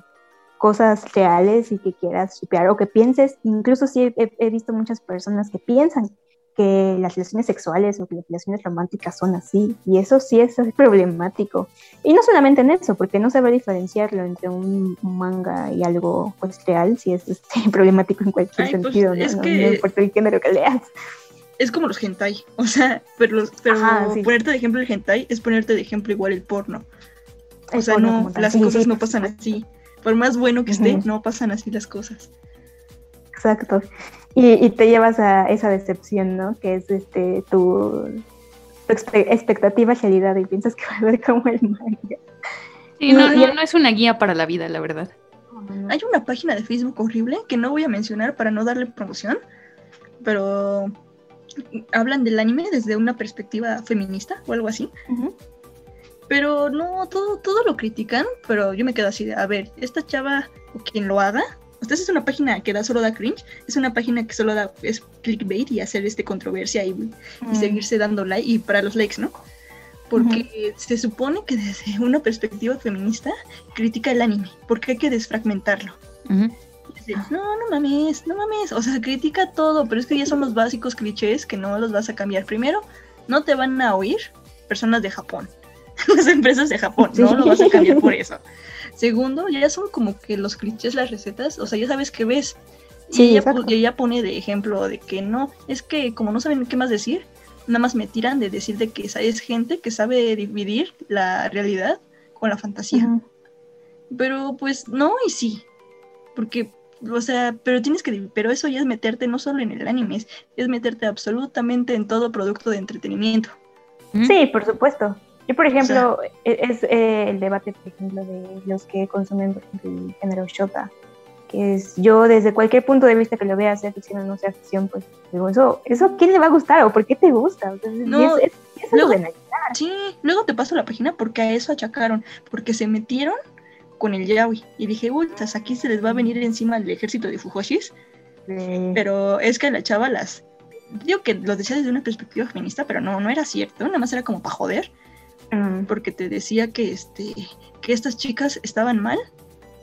cosas reales y que quieras shipear o que pienses, incluso sí he, he visto muchas personas que piensan que las relaciones sexuales o que las relaciones románticas son así, y eso sí es problemático. Y no solamente en eso, porque no saber diferenciarlo entre un, manga y algo pues real, sí es este, problemático en cualquier Ay, pues, sentido, ¿no? es No- que- no importa el género que leas. Es como los hentai, o sea, pero, los- pero Ajá, sí. ponerte de ejemplo el hentai es ponerte de ejemplo igual el porno. O El sea, porno no, las sí, cosas sí, no pasan así. Por más bueno que esté, Ujú. no pasan así las cosas. Exacto. Y, y te llevas a esa decepción, ¿no? Que es este tu, tu expe- expectativa realidad y piensas que va a ser como el manga. Sí, no, Y- no, no es una guía para la vida, la verdad. Hay una página de Facebook horrible que no voy a mencionar para no darle promoción, pero hablan del anime desde una perspectiva feminista o algo así. Pero no, todo, todo lo critican, pero yo me quedo así de, a ver, esta chava o quien lo haga, ustedes es una página que da solo da cringe, es una página que solo da es clickbait y hacer este controversia y, y Mm. seguirse dando like y para los likes, ¿no? porque se supone que desde una perspectiva feminista critica el anime, porque hay que desfragmentarlo. no, no mames, no mames, o sea, critica todo, pero es que ya son los básicos clichés que no los vas a cambiar. Primero, no te van a oír personas de Japón, las empresas de Japón, no lo vas a cambiar por eso. Segundo, ya son como que los clichés, las recetas, o sea, ya sabes qué ves. y ella, pone de ejemplo de que no, es que como no saben qué más decir, nada más me tiran de decir de que es gente que sabe dividir la realidad con la fantasía. Pero pues no y sí, porque, o sea, pero tienes que, pero eso ya es meterte no solo en el anime, es, meterte absolutamente en todo producto de entretenimiento. Sí, por supuesto. Yo, por ejemplo, e, es, eh, el debate, por ejemplo, de los que consumen, por ejemplo, el género shota, que es yo desde cualquier punto de vista que lo vea, sea ficción o no sea ficción, pues digo, eso, eso ¿quién le va a gustar o por qué te gusta? no, es, luego, sí, luego te paso la página porque a eso achacaron, porque se metieron con el yaoi y dije, pues aquí se les va a venir encima el ejército de Fujoshis, pero es que la chava las, digo que lo decía desde una perspectiva feminista, pero no, no era cierto, nada más era como para joder, porque te decía que, este, que estas chicas estaban mal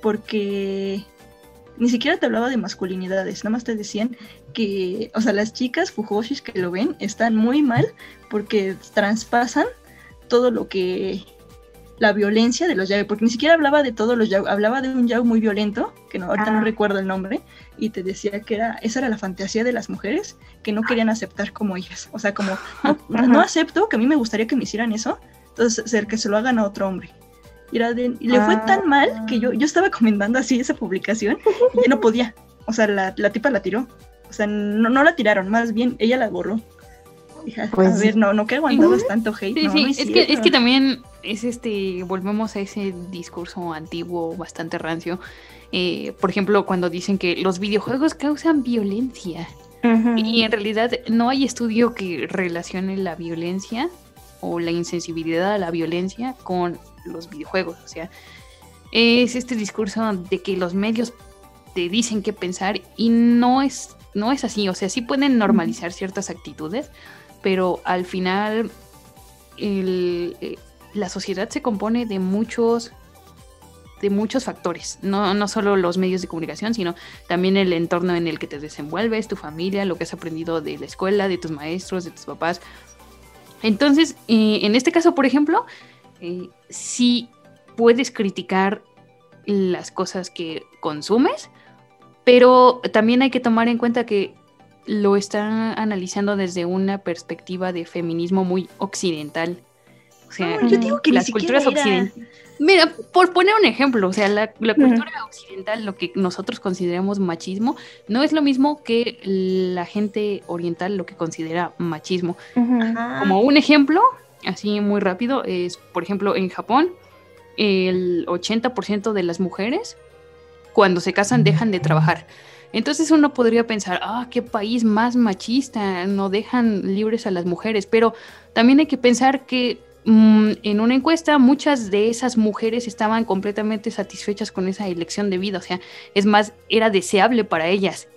porque ni siquiera te hablaba de masculinidades, nada más te decían que, o sea, las chicas Fujoshis que lo ven están muy mal porque traspasan todo lo que la violencia de los yaoi, porque ni siquiera hablaba de todos los yaoi, hablaba de un yaoi muy violento, que no, ahorita no ah. recuerdo el nombre, y te decía que era, esa era la fantasía de las mujeres que no querían aceptar como ellas. O sea, como, no, no acepto que a mí me gustaría que me hicieran eso, entonces ser que se lo hagan a otro hombre. Y, le fue tan ah. mal que yo, yo estaba comentando así esa publicación y ya no podía. O sea, la, la tipa la tiró. O sea, no, no la tiraron, más bien ella la borró. a pues ver, no, no que aguantabas tanto hate. Sí, sí, es, que, es que también es este, volvemos a ese discurso antiguo, bastante rancio. Eh, por ejemplo, cuando dicen que los videojuegos causan violencia. Y en realidad no hay estudio que relacione la violencia o la insensibilidad a la violencia con los videojuegos. O sea, es este discurso de que los medios te dicen qué pensar y no es, no es así. O sea, sí pueden normalizar ciertas actitudes, pero al final eh, la sociedad se compone de muchos de muchos factores, no, no solo los medios de comunicación, sino también el entorno en el que te desenvuelves, tu familia, lo que has aprendido de la escuela, de tus maestros, de tus papás. Entonces, eh, en este caso, por ejemplo, eh, sí puedes criticar las cosas que consumes, pero también hay que tomar en cuenta que lo están analizando desde una perspectiva de feminismo muy occidental. O sea, yo digo que las culturas occidentales. Mira, por poner un ejemplo, o sea, la, cultura occidental, lo que nosotros consideramos machismo, no es lo mismo que la gente oriental lo que considera machismo. Como un ejemplo, así muy rápido, es, por ejemplo, en Japón, el 80% de las mujeres, cuando se casan, dejan de trabajar. Entonces uno podría pensar, ah, qué país más machista, no dejan libres a las mujeres, pero también hay que pensar que en una encuesta muchas de esas mujeres estaban completamente satisfechas con esa elección de vida, o sea, es más, era deseable para ellas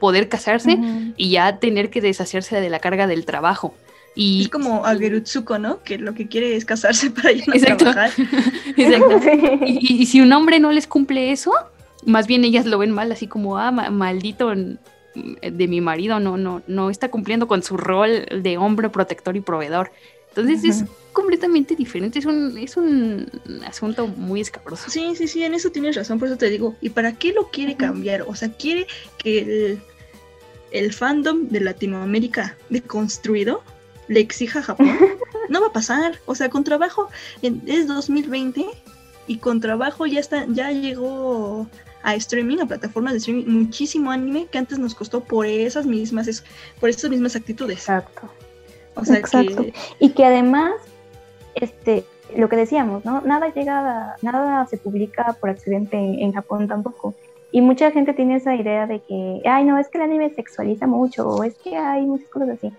poder casarse y ya tener que deshacerse de la carga del trabajo. Y, es como Agerutsuko, ¿no? Que lo que quiere es casarse para ir a trabajar. Exacto. Y, y, si un hombre no les cumple eso, más bien ellas lo ven mal, así como, ah, maldito de mi marido, no, no, no está cumpliendo con su rol de hombre protector y proveedor. Entonces es completamente diferente, es un, es un asunto muy escabroso. Sí, sí, sí, en eso tienes razón, por eso te digo, ¿y para qué lo quiere cambiar? O sea, quiere que el, fandom de Latinoamérica deconstruido le exija a Japón. no va a pasar, o sea, con trabajo es 2020 y con trabajo ya está, ya llegó a streaming, a plataformas de streaming, muchísimo anime que antes nos costó por esas mismas, por esas mismas actitudes. Exacto. Exacto. Y que además, este, lo que decíamos, ¿no? Nada llega, nada se publica por accidente en, Japón tampoco. Y mucha gente tiene esa idea de que, ay, no, es que el anime sexualiza mucho, o es que hay muchas cosas así.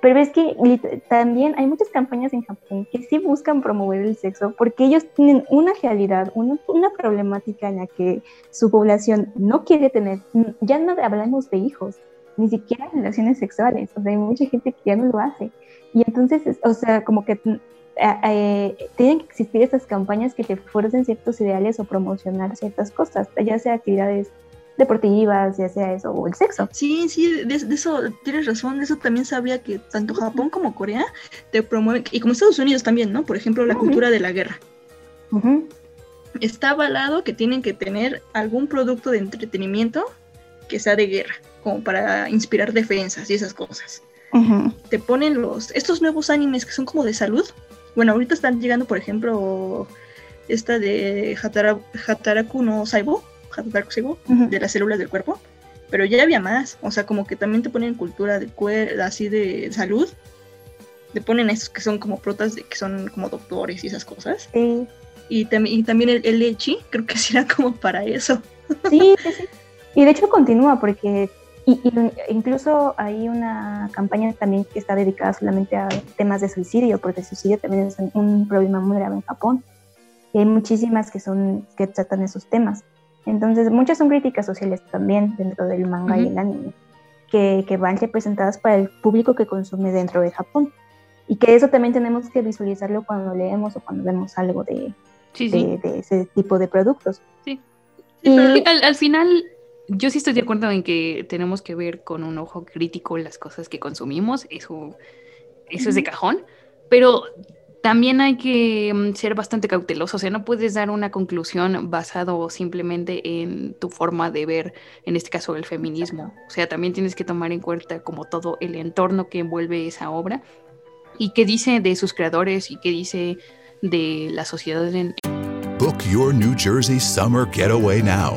Pero es que también hay muchas campañas en Japón que sí buscan promover el sexo porque ellos tienen una realidad, una, una problemática en la que su población no quiere tener, ya no hablamos de hijos, ni siquiera relaciones sexuales, o sea, hay mucha gente que ya no lo hace. Y entonces, o sea, como que eh, tienen que existir estas campañas que te fuercen ciertos ideales o promocionar ciertas cosas, ya sea actividades deportivas, ya sea eso, o el sexo. Sí, sí, de, eso tienes razón, de eso también sabía que tanto Japón como Corea te promueven, y como Estados Unidos también, ¿no? Por ejemplo, la cultura de la guerra. Está avalado que tienen que tener algún producto de entretenimiento que sea de guerra, como para inspirar defensas y esas cosas. Te ponen los, estos nuevos animes que son como de salud. Bueno, ahorita están llegando, por ejemplo, esta de Hataraku no Saibo, de las células del cuerpo, pero ya había más, o sea, como que también te ponen cultura de así de salud, te ponen esos que son como protas, de, que son como doctores y esas cosas. Y, también el, el lechi, creo que será como para eso. Sí, sí, sí. Y de hecho continúa porque y, incluso hay una campaña también que está dedicada solamente a temas de suicidio, porque el suicidio también es un problema muy grave en Japón. Y hay muchísimas que son que tratan esos temas. Entonces, muchas son críticas sociales también dentro del manga y el anime, que, que, van representadas para el público que consume dentro de Japón. Y que eso también tenemos que visualizarlo cuando leemos o cuando vemos algo de, de, ese tipo de productos. Sí. y al, al, final, yo sí estoy de acuerdo en que tenemos que ver con un ojo crítico las cosas que consumimos, eso, eso es de cajón, pero también hay que mm, ser bastante cauteloso, o sea, no puedes dar una conclusión basado simplemente en tu forma de ver, en este caso, el feminismo. O sea, también tienes que tomar en cuenta como todo el entorno que envuelve esa obra y qué dice de sus creadores y qué dice de la sociedad. En... Book your New Jersey summer getaway now.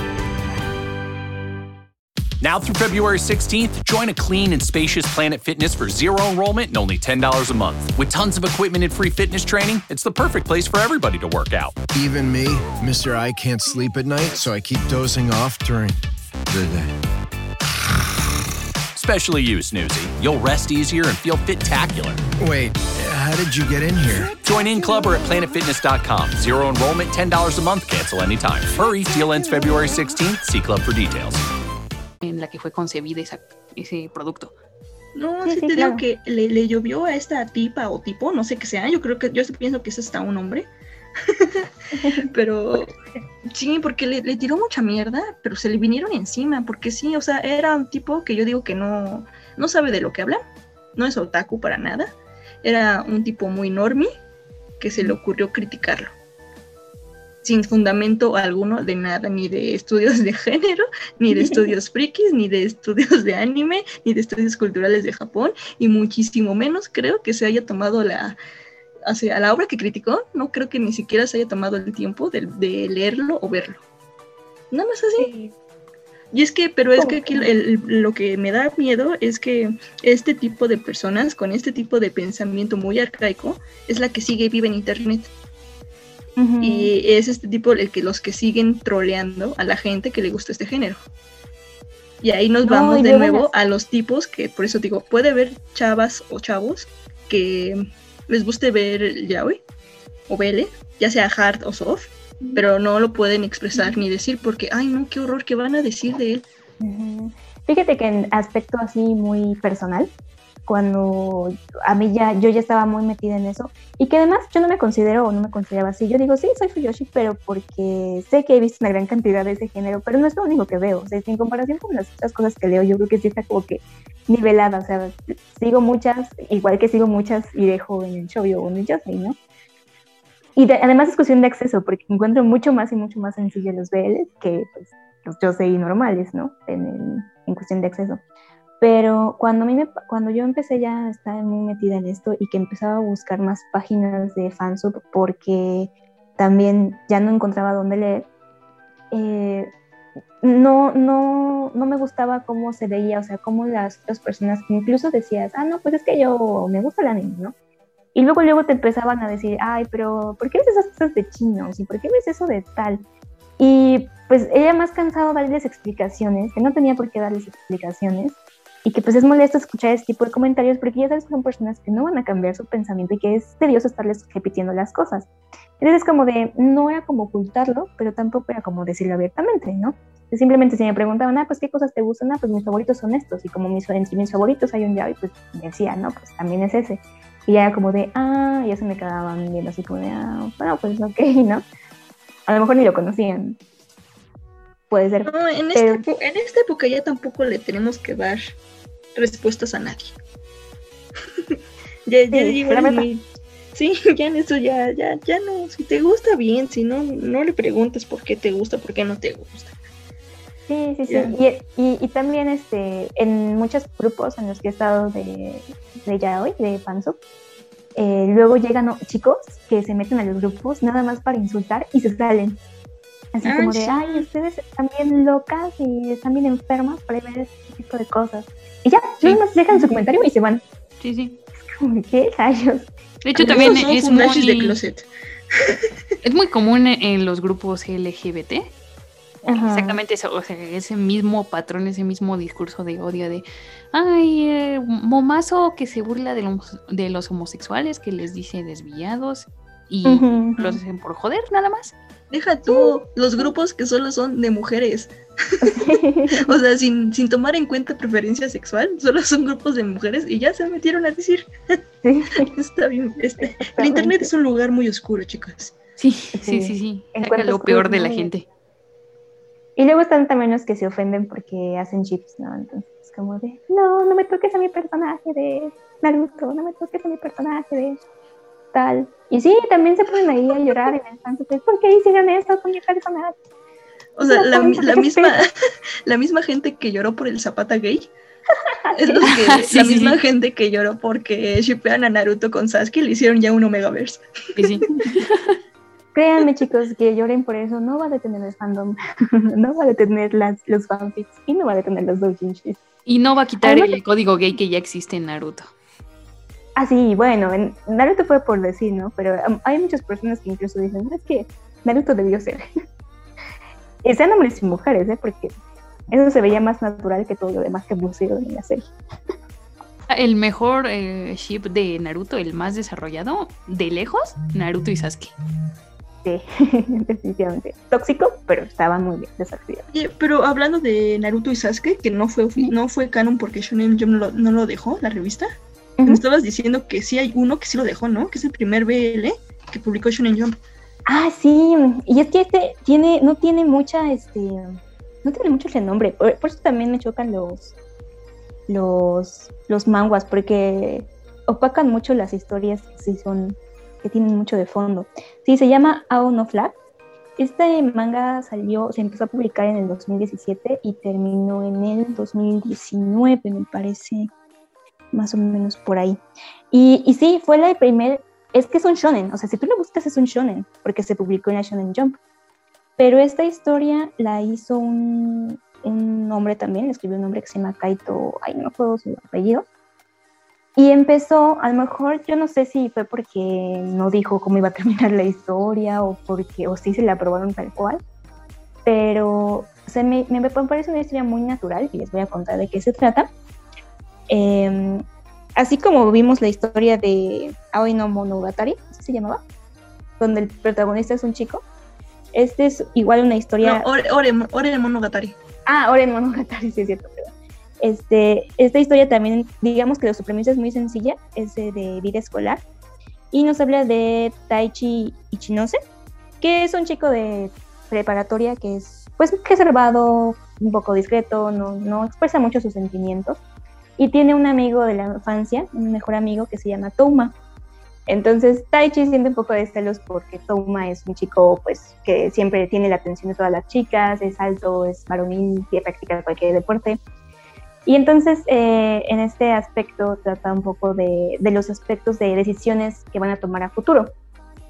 Now through February 16th, join a clean and spacious Planet Fitness for zero enrollment and only $10 a month. With tons of equipment and free fitness training, it's the perfect place for everybody to work out. Even me, Mr. I can't sleep at night, so I keep dozing off during the day. Especially you, Snoozy. You'll rest easier and feel fit-tacular. Wait, how did you get in here? Join in club or at planetfitness.com. Zero enrollment, $10 a month, cancel anytime. Hurry, deal ends February 16th. See club for details. En la que fue concebida esa, ese producto. No, sí, te digo que le, llovió a esta tipa o tipo, no sé qué sea, yo creo que yo pienso que es hasta un hombre. pero sí, porque le, tiró mucha mierda, pero se le vinieron encima, porque sí, o sea, era un tipo que yo digo que no, no sabe de lo que habla, no es otaku para nada, era un tipo muy normie que se le ocurrió criticarlo sin fundamento alguno de nada, ni de estudios de género, ni de estudios frikis, ni de estudios de anime, ni de estudios culturales de Japón, y muchísimo menos creo que se haya tomado la, o la obra que criticó, no creo que ni siquiera se haya tomado el tiempo de, leerlo o verlo. Nada más así. Y es que, pero es que aquí lo que me da miedo es que este tipo de personas con este tipo de pensamiento muy arcaico es la que sigue viva en Internet. Y es este tipo el que los que siguen troleando a la gente que le gusta este género. Y ahí nos vamos de nuevo a los tipos que, por eso digo, puede haber chavas o chavos que les guste ver yaoi o vele, ya sea hard o soft, pero no lo pueden expresar ni decir porque, ay no, qué horror, ¿qué van a decir de él? Fíjate que en aspecto así muy personal, cuando a mí ya, yo ya estaba muy metida en eso y que además yo no me considero o no me consideraba así. Yo digo, sí, soy Fuyoshi, pero porque sé que he visto una gran cantidad de ese género, pero no es lo único que veo. O sea, en comparación con las otras cosas que leo, yo creo que sí está como que nivelada. O sea, sigo muchas, igual que sigo muchas y dejo en el show o en el Yosei, ¿no? Y además es cuestión de acceso, porque encuentro mucho más y mucho más sencillo los BL que pues, los Yosei normales, ¿no? En, en cuestión de acceso. Pero cuando, a mí me, cuando yo empecé ya a estar muy metida en esto y que empezaba a buscar más páginas de fansub porque también ya no encontraba dónde leer, eh, no, no, no me gustaba cómo se veía, o sea, cómo las otras personas, incluso decías, ah, no, pues es que yo me gusta el anime, ¿no? Y luego, luego te empezaban a decir, ay, pero ¿por qué ves esas cosas de chinos? ¿Y por qué ves eso de tal? Y pues ella más cansado darles explicaciones, que no tenía por qué darles explicaciones, y que pues es molesto escuchar este tipo de comentarios porque ya sabes que son personas que no van a cambiar su pensamiento y que es tedioso estarles repitiendo las cosas. Entonces como de, no era como ocultarlo, pero tampoco era como decirlo abiertamente, ¿no? Simplemente si me preguntaban, ah, pues qué cosas te gustan, ah, pues mis favoritos son estos, y como mis, entre mis favoritos hay un y pues me decía, no, pues también es ese. Y ya era como de, ah, ya se me quedaban viendo así como de, ah, bueno, pues ok, ¿no? A lo mejor ni lo conocían. Puede ser. No, en, esta, en esta época ya tampoco le tenemos que dar respuestas a nadie. ya, ya sí, sí, ya en eso ya, ya, ya no, si te gusta bien, si no, no le preguntes por qué te gusta, por qué no te gusta. Sí, sí, sí. Y, y, también este, en muchos grupos en los que he estado de, de ya hoy, de Panzo, eh, luego llegan chicos que se meten a los grupos nada más para insultar y se salen. Así como de, ay, ustedes están bien locas y están bien enfermas para ver este tipo de cosas. Y ya, nada más dejan su comentario y se van. Sí, sí. Es como, ¿qué rayos? De hecho, también es muy... es muy común en los grupos LGBT. Exactamente eso, o sea, ese mismo patrón, ese mismo discurso de odio de, ay, eh, momazo que se burla de los, de los homosexuales, que les dice desviados y los hacen por joder, nada más. Deja tú los grupos que solo son de mujeres. o sea, sin, sin, tomar en cuenta preferencia sexual, solo son grupos de mujeres y ya se metieron a decir. Está bien. Este, el internet es un lugar muy oscuro, chicos. Sí, sí, sí, sí. lo peor de la gente. Y luego están también los que se ofenden porque hacen chips, ¿no? Entonces, es como de, no, no me toques a mi personaje de Naruto, no me toques a mi personaje de tal. Y sí, también se ponen ahí a llorar en el santo, ¿por qué hicieron eso con mi personaje? O sea, la, misma, la misma gente que lloró por el Zapata gay es la misma gente que lloró porque shippean a Naruto con Sasuke y le hicieron ya un Omegaverse. Sí, Créanme, chicos, que lloren por eso no va a detener el fandom, no va a detener las, los fanfics y no va a detener los doujinshis. Y no va a quitar el código gay que ya existe en Naruto. Ah, sí, bueno, en Naruto fue por decir, ¿no? Pero um, hay muchas personas que incluso dicen, es que Naruto debió ser. y sean hombres y mujeres, ¿eh? Porque eso se veía más natural que todo lo demás que pusieron en la serie. El mejor eh, ship de Naruto, el más desarrollado, de lejos, Naruto y Sasuke. Sí, definitivamente. Tóxico, pero estaba muy bien desarrollado. pero hablando de Naruto y Sasuke, que no fue, no fue canon porque Shonen Jump no lo, no lo dejó, la revista, me estabas diciendo que sí hay uno que sí lo dejó, ¿no? Que es el primer BL que publicó Shonen Jump. Ah, sí, y es que este tiene, no tiene mucha, este, no tiene mucho renombre, por, por eso también me chocan los, los, los manguas, porque opacan mucho las historias que sí son, que tienen mucho de fondo. Sí, se llama Ao no Flag. Este manga salió, se empezó a publicar en el 2017 y terminó en el 2019, me parece más o menos por ahí. Y, y sí, fue la primer, es que es un shonen, o sea, si tú lo buscas es un shonen, porque se publicó en la Shonen Jump. Pero esta historia la hizo un, un hombre también, escribió un hombre que se llama Kaito, ay, no me acuerdo su apellido. Y empezó, a lo mejor yo no sé si fue porque no dijo cómo iba a terminar la historia o porque, o sí se la aprobaron tal cual, pero se me, me, parece una historia muy natural y les voy a contar de qué se trata. Em, así como vimos la historia de Aoi no Monogatari, ¿así se llamaba? Donde el protagonista es un chico. Este es igual una historia. No, Ore, Ore, Ore Monogatari. Ah, Ore Monogatari, sí es cierto. Este, esta historia también, digamos que su premisa es muy sencilla, es de, vida escolar. Y nos habla de Taichi Ichinose, que es un chico de preparatoria que es pues reservado, un poco discreto, no, no expresa mucho sus sentimientos y tiene un amigo de la infancia, un mejor amigo que se llama Touma. Entonces Taichi siente un poco de celos porque Touma es un chico pues que siempre tiene la atención de todas las chicas, es alto, es varonil, quiere practicar cualquier deporte. Y entonces eh, en este aspecto trata un poco de, de, los aspectos de decisiones que van a tomar a futuro.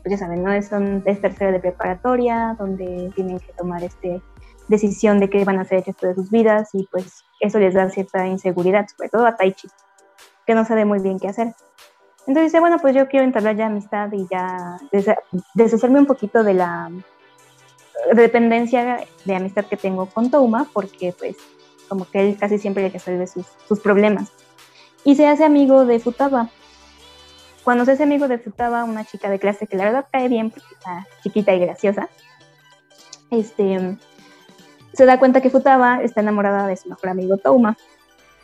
Pues ya saben, ¿no? Es, son, es tercera de preparatoria, donde tienen que tomar este decisión de qué van a hacer el resto de sus vidas y pues eso les da cierta inseguridad, sobre todo a Taichi, que no sabe muy bien qué hacer. Entonces dice, bueno, pues yo quiero entablar ya amistad y ya deshacerme un poquito de la dependencia de amistad que tengo con Touma, porque pues como que él casi siempre le resuelve sus, sus problemas. Y se hace amigo de Futaba. Cuando se hace amigo de Futaba, una chica de clase que la verdad cae bien porque está chiquita y graciosa, este, se da cuenta que Futaba está enamorada de su mejor amigo Touma.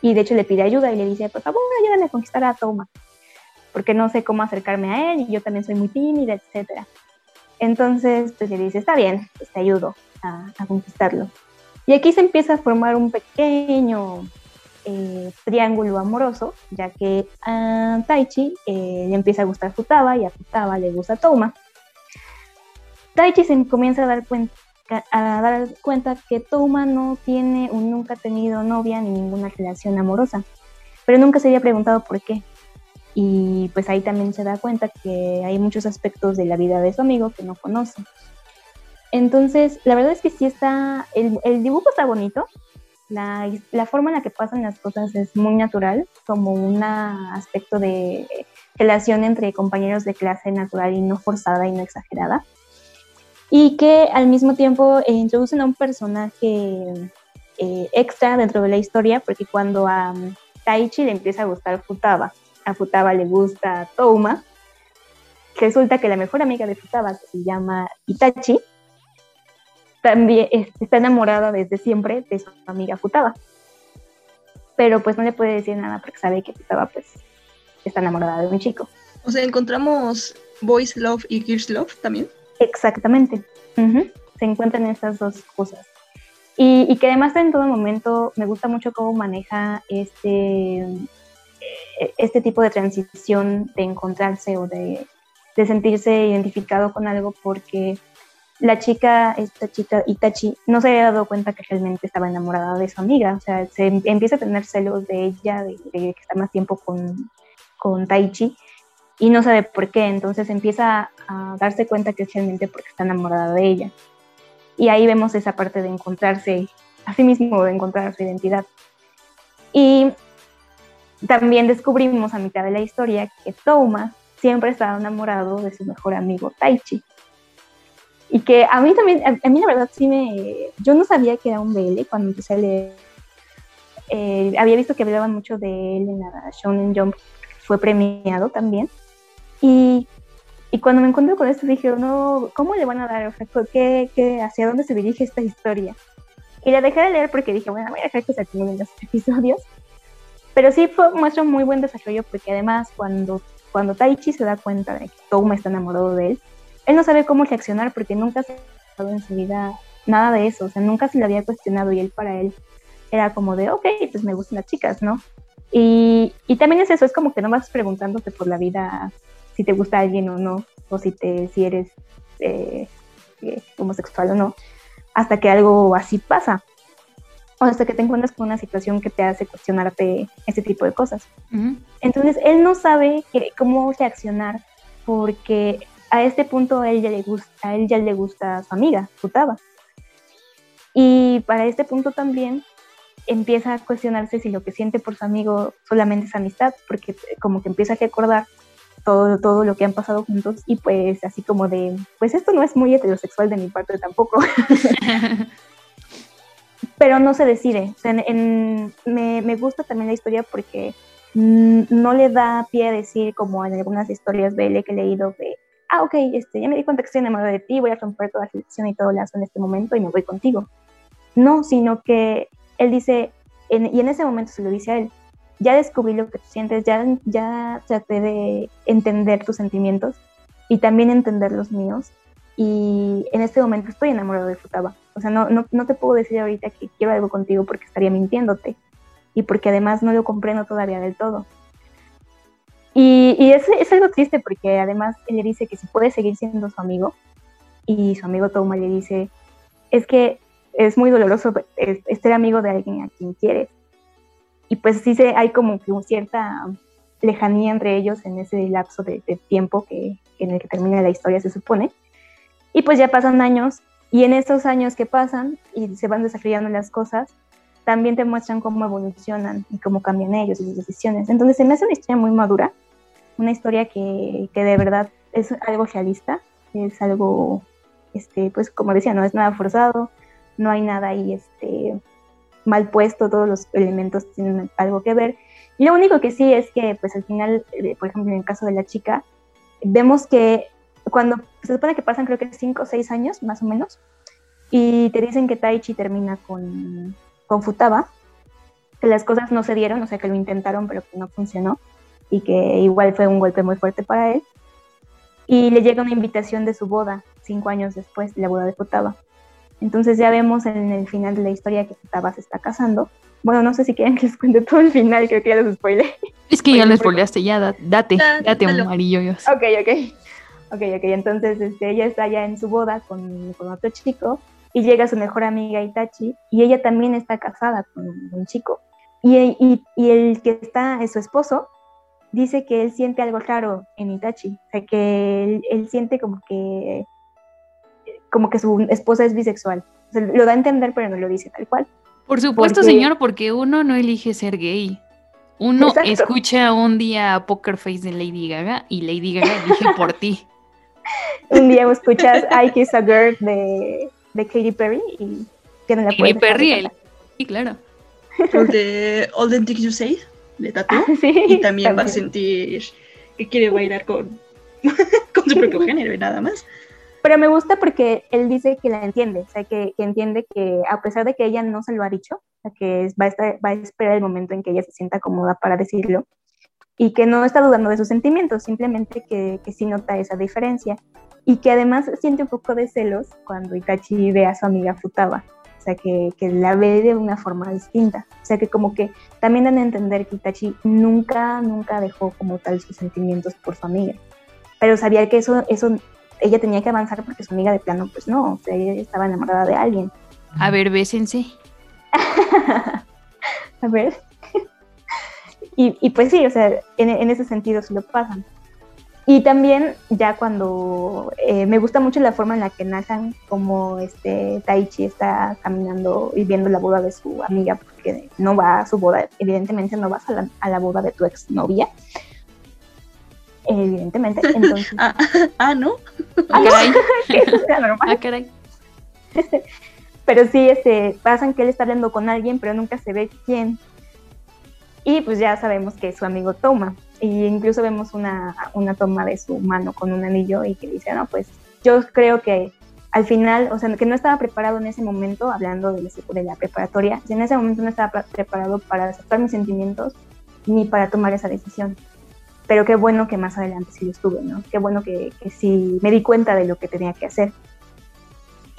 Y de hecho le pide ayuda y le dice, por favor, ayúdame a conquistar a Touma, porque no sé cómo acercarme a él y yo también soy muy tímida, etc. Entonces, pues le dice, está bien, pues te ayudo a, conquistarlo. Y aquí se empieza a formar un pequeño eh, triángulo amoroso, ya que a Taichi eh, le empieza a gustar Futaba y a Futaba le gusta Touma. Taichi se comienza a dar cuenta a dar cuenta que Touma no tiene o nunca ha tenido novia ni ninguna relación amorosa, pero nunca se había preguntado por qué. Y pues ahí también se da cuenta que hay muchos aspectos de la vida de su amigo que no conoce. Entonces, la verdad es que sí está, el, el dibujo está bonito, la, la, forma en la que pasan las cosas es muy natural, como un aspecto de relación entre compañeros de clase natural y no forzada y no exagerada y que al mismo tiempo eh, introducen a un personaje eh, extra dentro de la historia, porque cuando a um, Taichi le empieza a gustar Futaba, a Futaba le gusta Touma, resulta que la mejor amiga de Futaba, que se llama Itachi, también está enamorada desde siempre de su amiga Futaba. Pero pues no le puede decir nada porque sabe que Futaba pues está enamorada de un chico. O sea, encontramos Boys Love y Girls Love también. Exactamente. Se encuentran estas dos cosas. Y, que además en todo momento me gusta mucho cómo maneja este, eh, este tipo de transición de encontrarse o de, sentirse identificado con algo porque la chica, esta chica Itachi, no se había dado cuenta que realmente estaba enamorada de su amiga. O sea, se empieza a tener celos de ella, de, que está más tiempo con, con Taichi y no sabe por qué, entonces empieza a darse cuenta que es realmente porque está enamorada de ella. Y ahí vemos esa parte de encontrarse a sí mismo, de encontrar su identidad. Y también descubrimos a mitad de la historia que Touma siempre estaba enamorado de su mejor amigo Taichi. Y que a mí también, a, mí la verdad sí me... Yo no sabía que era un BL cuando empecé a leer. Eh, había visto que hablaban mucho de él en la Shonen Jump, fue premiado también. Y, y cuando me encuentro con esto dije, no, ¿cómo le van a dar? O ¿qué, qué, hacia dónde se dirige esta historia? Y la dejé de leer porque dije, bueno, voy a dejar que se acumulen los episodios. Pero sí fue, muestra un muy buen desarrollo porque además cuando, cuando Taichi se da cuenta de que Touma está enamorado de él, él no sabe cómo reaccionar porque nunca se ha dado en su vida nada de eso, o sea, nunca se le había cuestionado y él para él era como de, ok, pues me gustan las chicas, ¿no? Y, y también es eso, es como que no vas preguntándote por la vida si te gusta alguien o no, o si, te, si eres eh, eh, homosexual o no, hasta que algo así pasa. O hasta que te encuentras con una situación que te hace cuestionarte ese tipo de cosas. Entonces, él no sabe cómo reaccionar porque a este punto a él ya le gusta, a él ya le gusta su amiga, Futaba. Y para este punto también empieza a cuestionarse si lo que siente por su amigo solamente es amistad, porque como que empieza a recordar todo, todo lo que han pasado juntos y pues así como de, pues esto no es muy heterosexual de mi parte tampoco. Pero no se decide. me, me, gusta también la historia porque no le da pie a decir como en algunas historias BL que he leído de, ah, ok, este, ya me di cuenta que estoy enamorada de ti, voy a romper toda la selección y todo lazo en este momento y me voy contigo. No, sino que él dice, y en ese momento se lo dice a él, ya descubrí lo que tú sientes, ya, traté de entender tus sentimientos y también entender los míos. Y en este momento estoy enamorado de Futaba. O sea, no, te puedo decir ahorita que quiero algo contigo porque estaría mintiéndote. Y porque además no lo comprendo todavía del todo. Y, y es, algo triste porque además él le dice que si puede seguir siendo su amigo. Y su amigo Toma le dice, es que es muy doloroso ser amigo de alguien a quien quieres y pues sí se, hay como que cierta lejanía entre ellos en ese lapso de, tiempo que, en el que termina la historia se supone. Y pues ya pasan años y en estos años que pasan y se van desarrollando las cosas, también te muestran cómo evolucionan y cómo cambian ellos y sus decisiones. Entonces se me hace una historia muy madura, una historia que, que de verdad es algo realista, es algo este, pues como decía, no es nada forzado, no hay nada ahí este, mal puesto, todos los elementos tienen algo que ver. Y lo único que sí es que, pues al final, eh, por ejemplo, en el caso de la chica, vemos que cuando se supone que pasan creo que 5 o 6 años, más o menos, y te dicen que Taichi termina con, con Futaba, que las cosas no se dieron, o sea, que lo intentaron, pero que no funcionó, y que igual fue un golpe muy fuerte para él. Y le llega una invitación de su boda, cinco años después de la boda de Futaba. Entonces ya vemos en el final de la historia que Futaba se está casando. Bueno, no sé si quieren que les cuente todo el final, creo que ya los spoilé. Es que ya lo spoileaste, ya date, date un amarillo. Ok, ok. Ok, ok, entonces este, ella está ya en su boda con, con otro chico y llega su mejor amiga Itachi y ella también está casada con un chico. Y, y, y, el que está, es su esposo, dice que él siente algo raro en Itachi, o sea, que él, él siente como que, como que su esposa es bisexual. O sea, lo da a entender, pero no lo dice tal cual. Por supuesto, señor, porque uno no elige ser gay. Uno escucha un día a Poker Face de Lady Gaga y Lady Gaga elige por ti. un día escuchas I Kiss a Girl de, de Katy Perry y tiene la Katy Perry, sí, claro. Por de All the Things You Say, de Tatu. y también, va a sentir que quiere bailar con, con su propio género y nada más. Pero me gusta porque él dice que la entiende, o sea, que, que, entiende que a pesar de que ella no se lo ha dicho, o sea, que va a, estar, va a esperar el momento en que ella se sienta cómoda para decirlo, y que no está dudando de sus sentimientos, simplemente que, que sí nota esa diferencia y que además siente un poco de celos cuando Itachi ve a su amiga Futaba, o sea, que, que, la ve de una forma distinta, o sea, que como que también dan a entender que Itachi nunca, nunca dejó como tal sus sentimientos por su amiga, pero sabía que eso, eso ella tenía que avanzar porque su amiga de plano, pues no, o sea, ella estaba enamorada de alguien. A ver, bésense. a ver. y, y, pues sí, o sea, en, en ese sentido se lo pasan. Y también ya cuando eh, me gusta mucho la forma en la que narran como este Taichi está caminando y viendo la boda de su amiga, porque no va a su boda, evidentemente no vas a la, a la boda de tu exnovia. Evidentemente, entonces. ah, ah, ¿no? Ah, caray. Ah, caray. pero sí, este, pasan que él está hablando con alguien, pero nunca se ve quién. Y pues ya sabemos que su amigo toma. Y incluso vemos una, una toma de su mano con un anillo y que dice, no, pues yo creo que al final, o sea, que no estaba preparado en ese momento, hablando de, de la preparatoria, en ese momento no estaba preparado para aceptar mis sentimientos ni para tomar esa decisión. Pero qué bueno que más adelante sí lo estuve, ¿no? Qué bueno que, que sí me di cuenta de lo que tenía que hacer.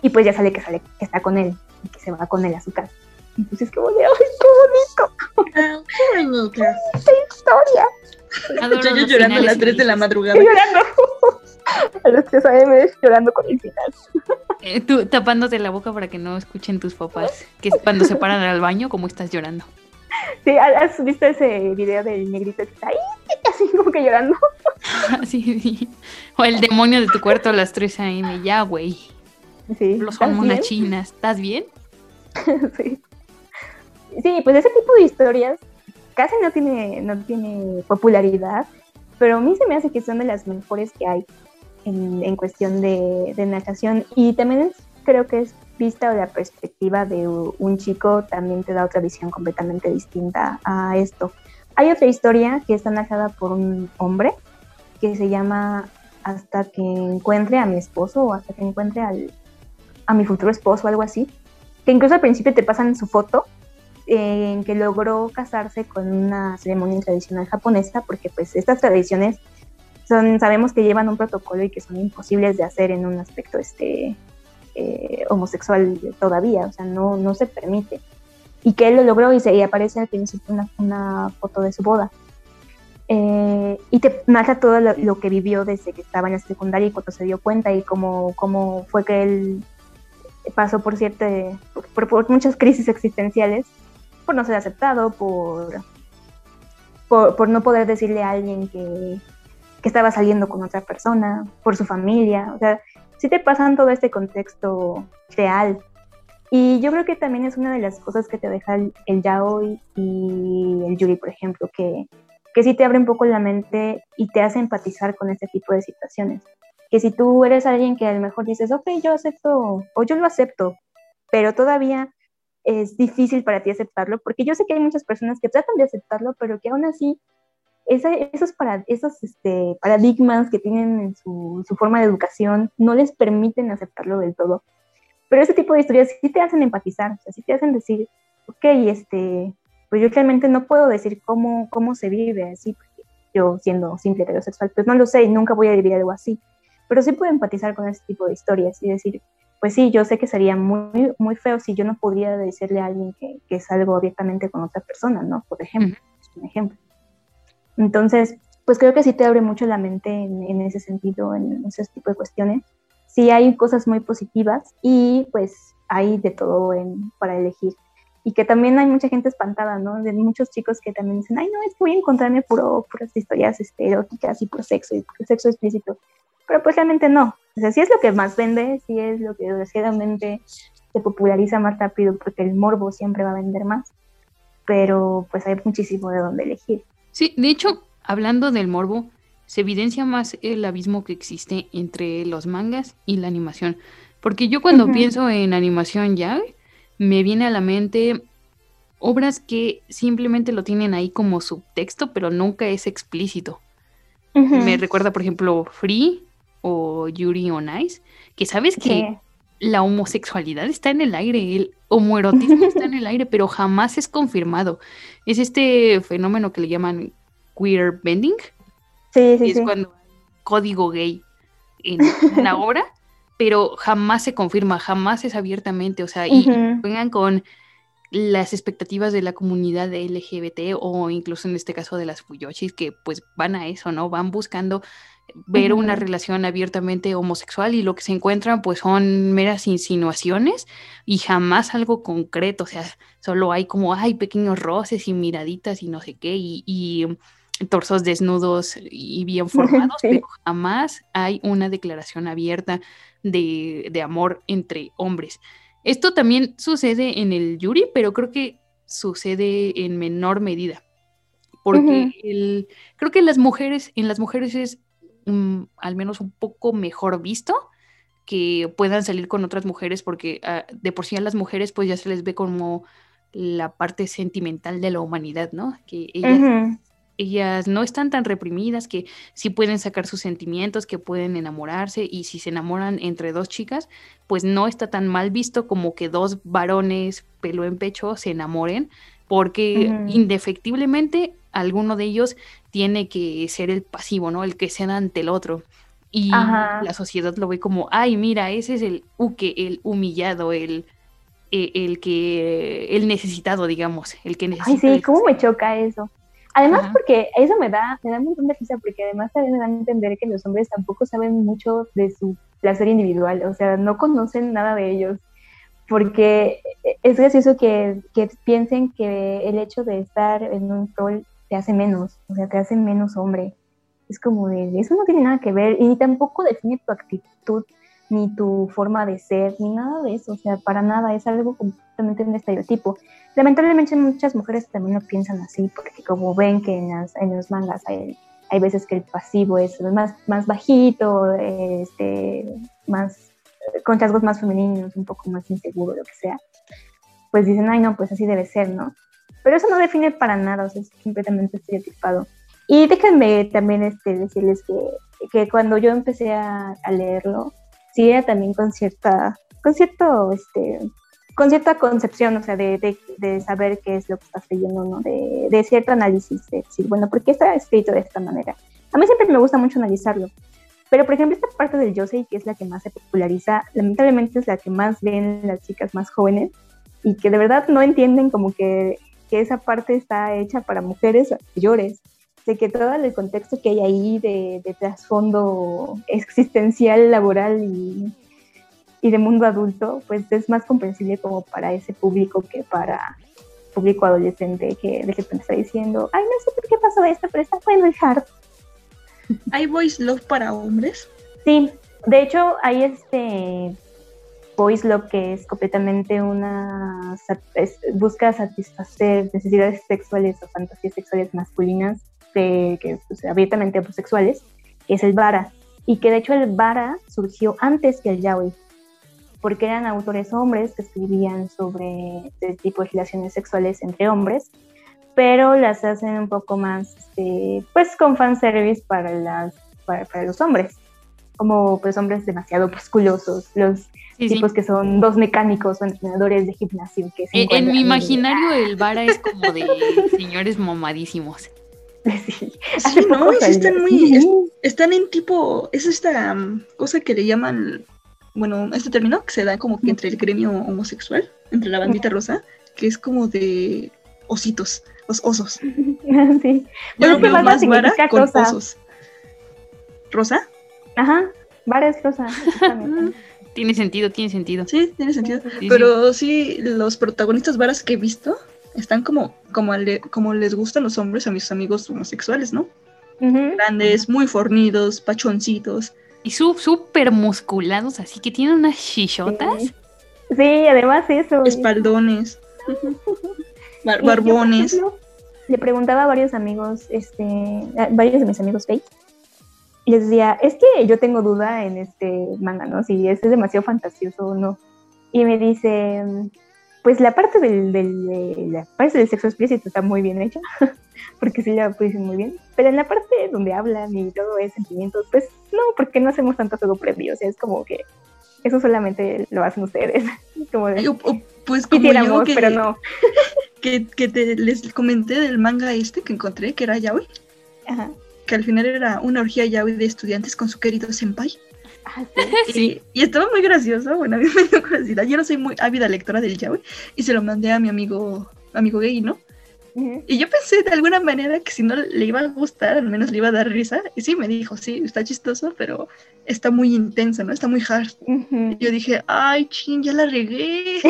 Y pues ya sale que sale, que está con él y que se va con él a su casa. Entonces, como de, ¡ay, qué bonito! ¡Qué bonito! ¡Qué historia! Adoro yo llorando a las 3 de la madrugada. Llorando. A las 3 a.m. llorando con el final. Eh, tú tapándote la boca para que no escuchen tus papás. Que cuando se paran al baño, ¿cómo estás llorando? Sí, ¿has visto ese video del negrito que está ahí? Así como que llorando. sí, sí. O el demonio de tu cuarto a las 3 a.m. Ya, güey. Sí. Los monachinas. ¿Estás bien? sí. Sí, pues ese tipo de historias casi no tiene, no tiene popularidad, pero a mí se me hace que son de las mejores que hay en, en cuestión de, de, narración. Y también es, creo que es vista de la perspectiva de un chico, también te da otra visión completamente distinta a esto. Hay otra historia que está narrada por un hombre que se llama Hasta que encuentre a mi esposo o hasta que encuentre al, a mi futuro esposo o algo así, que incluso al principio te pasan su foto en que logró casarse con una ceremonia tradicional japonesa, porque pues estas tradiciones son, sabemos que llevan un protocolo y que son imposibles de hacer en un aspecto este, eh, homosexual todavía, o sea, no, no se permite. Y que él lo logró y, se, y aparece al principio una, una foto de su boda. Eh, y te narra todo lo, que vivió desde que estaba en la secundaria y cuando se dio cuenta y cómo, cómo fue que él pasó por, cierta, por, muchas crisis existenciales por no ser aceptado, por, por, por, no poder decirle a alguien que, que, estaba saliendo con otra persona, por su familia. O sea, sí te pasan todo este contexto real. Y yo creo que también es una de las cosas que te deja el, el yaoi y el yuri, por ejemplo, que, que sí te abre un poco la mente y te hace empatizar con este tipo de situaciones. que si tú eres alguien que a lo mejor dices, ok, yo acepto, o yo lo acepto, pero todavía es difícil para ti aceptarlo, porque yo sé que hay muchas personas que tratan de aceptarlo, pero que aún así esos, para, esos este, paradigmas que tienen en su, su, forma de educación no les permiten aceptarlo del todo. Pero ese tipo de historias sí te hacen empatizar, o sea, sí te hacen decir, ok, este, pues yo realmente no puedo decir cómo, cómo se vive así, porque yo siendo simple heterosexual, pues no lo sé y nunca voy a vivir algo así. Pero sí puedo empatizar con ese tipo de historias y decir, pues sí, yo sé que sería muy, muy feo si yo no podría decirle a alguien que, que salgo abiertamente con otra persona, ¿no? Por ejemplo, es un ejemplo. Entonces, pues creo que sí te abre mucho la mente en, ese sentido, en ese tipo de cuestiones. Sí hay cosas muy positivas y pues hay de todo en, para elegir. Y que también hay mucha gente espantada, ¿no? De muchos chicos que también dicen, ay, no, es que voy a encontrarme puro, puras historias este, eróticas y por sexo y por sexo explícito. Pero pues realmente no. O sea, sí es lo que más vende, sí es lo que desgraciadamente se populariza más rápido porque el morbo siempre va a vender más. Pero pues hay muchísimo de dónde elegir. Sí, de hecho, hablando del morbo, se evidencia más el abismo que existe entre los mangas y la animación. Porque yo cuando pienso en animación ya, me viene a la mente obras que simplemente lo tienen ahí como subtexto, pero nunca es explícito. Me recuerda, por ejemplo, Free o Yuri on Ice, que sabes que la homosexualidad está en el aire, el homoerotismo está en el aire, pero jamás es confirmado. Es este fenómeno que le llaman queer bending. Sí, sí, es cuando hay código gay en una obra, pero jamás se confirma, jamás es abiertamente, o sea, y vengan con las expectativas de la comunidad LGBT o incluso en este caso de las fuyoshis que pues van a eso, ¿no? Van buscando ver una relación abiertamente homosexual y lo que se encuentran pues son meras insinuaciones y jamás algo concreto, o sea, solo hay como, hay pequeños roces y miraditas y no sé qué y, torsos desnudos y bien formados, pero jamás hay una declaración abierta de, de, amor entre hombres. Esto también sucede en el Yuri, pero creo que sucede en menor medida. Porque el, creo que las mujeres, en las mujeres es al menos un poco mejor visto que puedan salir con otras mujeres porque ah, de por sí a las mujeres pues ya se les ve como la parte sentimental de la humanidad, ¿no? Que ellas, ellas no están tan reprimidas, que sí pueden sacar sus sentimientos, que pueden enamorarse y si se enamoran entre dos chicas, pues no está tan mal visto como que dos varones pelo en pecho se enamoren, porque indefectiblemente alguno de ellos tiene que ser el pasivo, ¿no? El que ceda ante el otro. Y la sociedad lo ve como, ay, mira, ese es el uke, el humillado, el, e, el, que, el necesitado, digamos, el que necesita. Ay, sí, cómo me choca eso. Además, porque eso me da, me da un montón de risa, porque además también me dan a entender que los hombres tampoco saben mucho de su placer individual, o sea, no conocen nada de ellos porque es gracioso que, que, piensen que el hecho de estar en un rol te hace menos, o sea, te hace menos hombre. Es como de, eso no tiene nada que ver y tampoco define tu actitud, ni tu forma de ser, ni nada de eso, o sea, para nada, es algo completamente un estereotipo. Lamentablemente muchas mujeres también lo piensan así, porque como ven que en, en los mangas hay, hay, veces que el pasivo es más, más bajito, este, más, con rasgos más femeninos, un poco más inseguro, lo que sea, pues dicen, ay no, pues así debe ser, ¿no? Pero eso no define para nada, o sea, es completamente estereotipado. Y déjenme también este, decirles que, que cuando yo empecé a, a, leerlo, sí era también con cierta, con cierto, este, con cierta concepción, o sea, de, de, de saber qué es lo que estás leyendo, ¿no? De, de, cierto análisis, de decir, bueno, ¿por qué está escrito de esta manera? A mí siempre me gusta mucho analizarlo. Pero, por ejemplo, esta parte del Yosei, que es la que más se populariza, lamentablemente es la que más ven las chicas más jóvenes y que de verdad no entienden como que que esa parte está hecha para mujeres mayores, de que todo el contexto que hay ahí de, de trasfondo existencial, laboral y, y, de mundo adulto, pues es más comprensible como para ese público que para público adolescente que de repente está diciendo, ay, no sé por qué pasó esto, pero está bueno el hard. ¿Hay voice love para hombres? Sí, de hecho hay este Boys lo que es completamente una busca satisfacer necesidades sexuales o fantasías sexuales masculinas de, que pues, abiertamente homosexuales, que es el vara. y que de hecho el vara surgió antes que el yaoi, porque eran autores hombres que escribían sobre este tipo de relaciones sexuales entre hombres, pero las hacen un poco más, este, pues con fanservice para, las, para, para los hombres, como pues hombres demasiado musculosos, los Sí, tipos sí. que son dos mecánicos o entrenadores de gimnasio. Que se En, en encuentran mi y- imaginario el vara es como de señores mamadísimos. Sí, no, poco sí están muy. Es- están en tipo. Es esta um, cosa que le llaman. Bueno, este término que se da como que entre el gremio homosexual, entre la bandita rosa, que es como de ositos, los osos. sí. Yo lo veo más vara con osos. ¿Rosa? Ajá, vara es rosa. Tiene sentido, tiene sentido. Sí, tiene sentido. Sí, Pero sí, los protagonistas varas que he visto están como, como, le- como les gustan los hombres a mis amigos homosexuales, ¿no? Grandes, muy fornidos, pachoncitos. Y su- súper musculados, así que tienen unas chichotas. Sí, además eso. Espaldones. bar- yo, barbones. ejemplo, le preguntaba a varios amigos, este, a varios de mis amigos fake, y les decía, es que yo tengo duda en este manga, ¿no? Si este es demasiado fantasioso o no. Y me dice, pues la parte del, del, de la parte del sexo explícito está muy bien hecha, porque sí la dicen muy bien, pero en la parte donde hablan y todo es sentimientos, pues no, porque no hacemos tanto juego previo, o sea, es como que eso solamente lo hacen ustedes. como de, O- o, pues como yo que, pero no. que, que te, les comenté del manga este que encontré, que era yaoi, Ajá. que al final era una orgía yaoi de estudiantes con su querido senpai. Ah, Y, y estaba muy gracioso, bueno, a mí me dio curiosidad. Yo no soy muy ávida lectora del yaoi y se lo mandé a mi amigo, amigo gay, ¿no? Y yo pensé de alguna manera que si no le iba a gustar, al menos le iba a dar risa. Y sí, me dijo, sí, está chistoso, pero está muy intenso, ¿no? Está muy hard. Ujú. Y yo dije, ay, chin, ya la regué.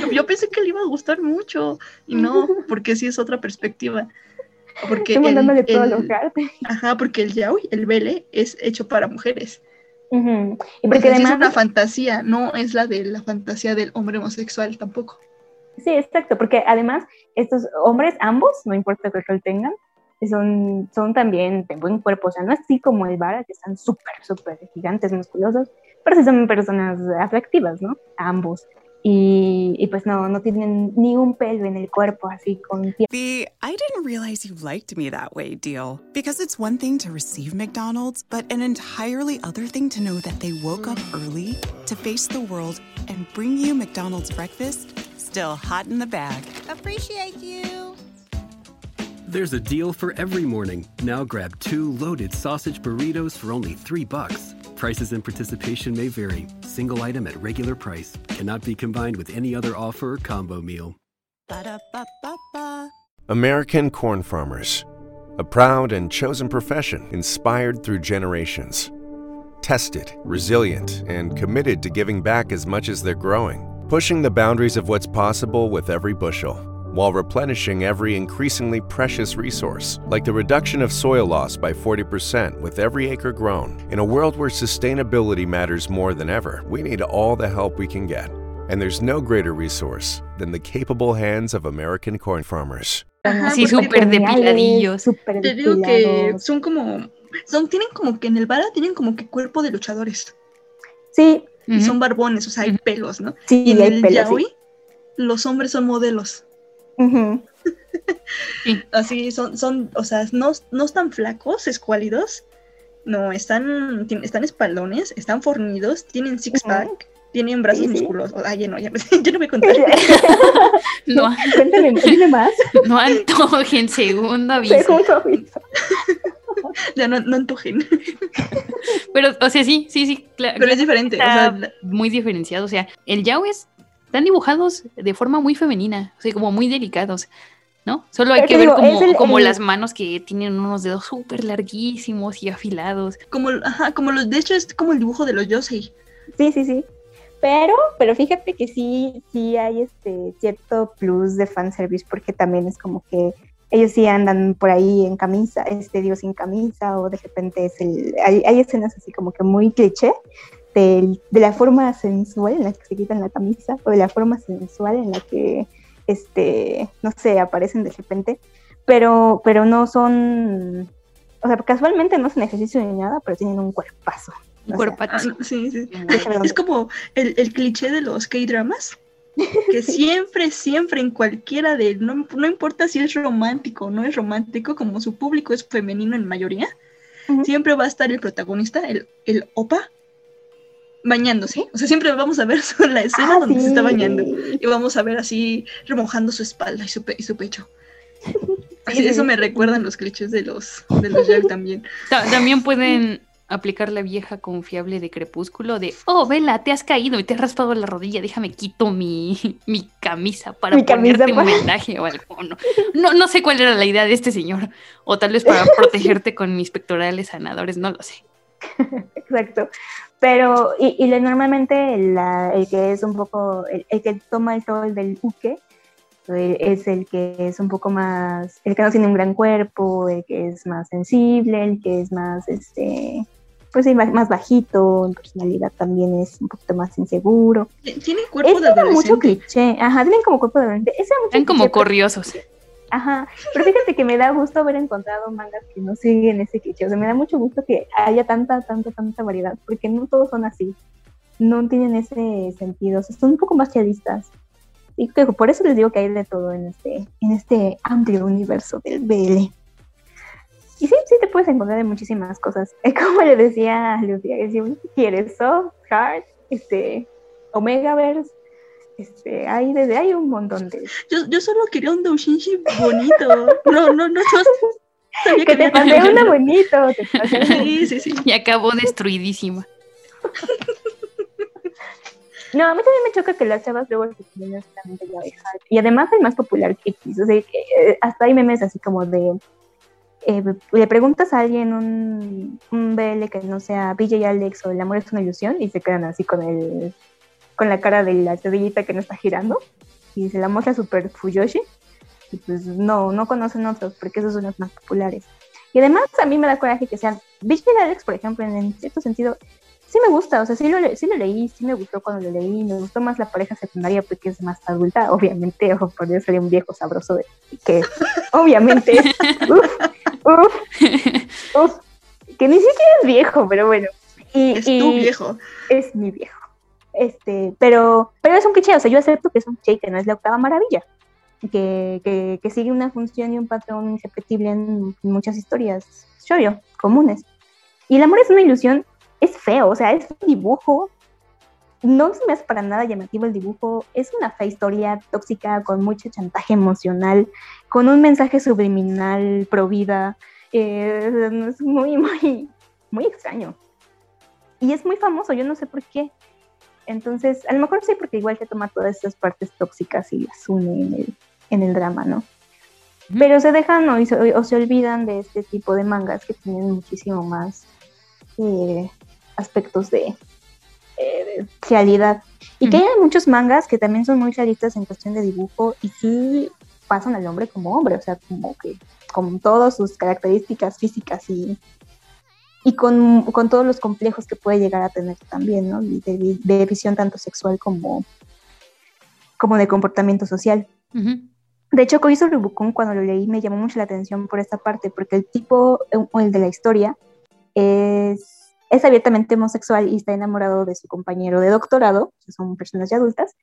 yo, yo pensé que le iba a gustar mucho. Y no, porque sí es otra perspectiva. Porque Estoy mandándole el- todo el- lo hard. Ajá, porque el yaoi, el bele, es hecho para mujeres. Y porque sí es además, una fantasía, no es la de la fantasía del hombre homosexual tampoco. sí, exacto, porque además estos hombres, ambos, no importa qué rol tengan, son, son también de buen cuerpo, o sea, no así como el Vara, que están súper, súper gigantes, musculosos, pero sí son personas atractivas, ¿no? Ambos. Y, y pues no, no tienen ni un pelo en el cuerpo, así con piel. The I didn't realize you liked me that way deal. Because it's one thing to receive McDonald's, but an entirely other thing to know that they woke up early to face the world and bring you McDonald's breakfast still hot in the bag. Appreciate you. There's a deal for every morning. Now grab two loaded sausage burritos for only three bucks. Prices and participation may vary. Single item at regular price cannot be combined with any other offer or combo meal. Ba-da-ba-ba-ba. American corn farmers. A proud and chosen profession inspired through generations. Tested, resilient, and committed to giving back as much as they're growing, pushing the boundaries of what's possible with every bushel, while replenishing every increasingly precious resource, like the reduction of soil loss by 40% with every acre grown. In a world where sustainability matters more than ever, we need all the help we can get. And there's no greater resource than the capable hands of American corn farmers. Ajá, Así porque súper depiladillos. Súper Te digo que son como, son, tienen como que en el vara tienen como que cuerpo de luchadores. Sí, Y son barbones, o sea, hay pelos, ¿no? Sí, y en hay el pelos, yaoi, sí. los hombres son modelos. Ujú. Así son, son, o sea, no, no están flacos, escuálidos. No, están, están espaldones, están fornidos, tienen six pack, tienen brazos Sí, sí. musculosos. Ay, ya no, ya, ya no voy a contar. No, Cuéntame, dime más. no antojen, segundo aviso. Segundo aviso. ya no, no antojen. Pero, o sea, sí, sí, sí. cla- Pero es diferente. O sea, muy diferenciado. O sea, el Yao es, están dibujados de forma muy femenina, o sea, como muy delicados, ¿no? Solo hay Pero que ver digo, como, es el- como el- las manos que tienen unos dedos súper larguísimos y afilados. como, ajá, como los, de hecho es como el dibujo de los Yosei. Sí, sí, sí. Pero, pero fíjate que sí, sí hay este cierto plus de fanservice, porque también es como que ellos sí andan por ahí en camisa, este digo sin camisa, o de repente es el, hay, hay escenas así como que muy cliché del- de la forma sensual en la que se quitan la camisa, o de la forma sensual en la que este, no sé, aparecen de repente, pero, pero no son O sea, casualmente no hacen ejercicio ni nada, pero tienen un cuerpazo. Un cuerpazo. Ah, sí, sí. Es como el, el cliché de los K-dramas. Que siempre, siempre en cualquiera de, no, no importa si es romántico o no es romántico, como su público es femenino en mayoría, siempre va a estar el protagonista, el, el opa, bañándose. O sea, siempre vamos a ver la escena Ah, donde se está bañando. Y vamos a ver así remojando su espalda y su, pe- y su pecho. Así, sí, eso sí. me recuerdan los clichés de los, de los Jack también. Ta- También pueden aplicar la vieja confiable de Crepúsculo de, oh, Vela, te has caído y te has raspado la rodilla, déjame quito mi, mi camisa para Mi camisa ponerte para- un vendaje o algo. No, no, no sé cuál era la idea de este señor. O tal vez para protegerte con mis pectorales sanadores, no lo sé. Exacto. Pero, y, y le- normalmente la- el que es un poco, el, el que toma el rol del uke eh, es el que es un poco más, el que no tiene un gran cuerpo, el que es más sensible, el que es más, este, pues sí, más, más bajito, en personalidad también es un poquito más inseguro. Tiene cuerpo Ese de era mucho adolescente. cliché, ajá, tienen como cuerpo de adolescente. Ese era mucho Están como cliché, pero- corriosos. Ajá, pero fíjate que me da gusto haber encontrado mangas que no siguen ese cliché. O sea, me da mucho gusto que haya tanta, tanta, tanta variedad, porque no todos son así. No tienen ese sentido. O sea, son un poco más realistas. Y por eso les digo que hay de todo en este, en este amplio universo del BL. Y sí, sí te puedes encontrar de muchísimas cosas. Es como le decía a Lucía, que si quieres soft, hard, este, Omegaverse, este, hay desde hay un montón de Yo, yo solo quería un doujinshi bonito. No, no, no. no sabía que te pasé tanto. una bonito, te pasé una Sí, sí, sí. Y acabó destruidísima. No, a mí también me choca que las chavas luego se ponen solamente de hard. Y además hay más popular que X. O sea, que, eh, hasta hay memes así como de. eh, le preguntas a alguien un, un BL que no sea BJ Alex o El amor es una ilusión y se quedan así con el con la cara de la estrellita que no está girando y se la muestra super Fuyoshi y pues no, no conocen otros porque esos son los más populares. Y además a mí me da coraje que sean BJ Alex, por ejemplo, en, en cierto sentido, sí me gusta, o sea, sí lo, sí lo leí, sí me gustó cuando lo leí, me gustó más la pareja secundaria porque es más adulta, obviamente, ojo, por Dios salió un viejo sabroso de, que obviamente, uf, uf, uf, que ni siquiera es viejo, pero bueno. Y, Es tu viejo. Es mi viejo. Este, pero, pero es un cliché, o sea, yo acepto que es un cliché, que no es la octava maravilla, que, que, que sigue una función y un patrón irrepetible en muchas historias shoujo comunes. Y el amor es una ilusión, es feo, o sea, es un dibujo, no se me hace para nada llamativo el dibujo, es una fea historia tóxica con mucho chantaje emocional, con un mensaje subliminal pro vida, eh, es muy, muy, muy extraño. Y es muy famoso, yo no sé por qué. Entonces, a lo mejor sí, porque igual se toma todas esas partes tóxicas y las une en el, en el drama, ¿no? Pero se dejan o, se- o se olvidan de este tipo de mangas que tienen muchísimo más eh, aspectos de, eh, de realidad. Y que hay muchos mangas que también son muy realistas en cuestión de dibujo y sí pasan al hombre como hombre, o sea, como que con todas sus características físicas y, y con, con todos los complejos que puede llegar a tener también, ¿no? De, de visión tanto sexual como, como de comportamiento social. De hecho, Koiso Rubukun, cuando lo leí, me llamó mucho la atención por esta parte, porque el tipo, eh, o el de la historia, es, es abiertamente homosexual y está enamorado de su compañero de doctorado, que son personas ya adultas,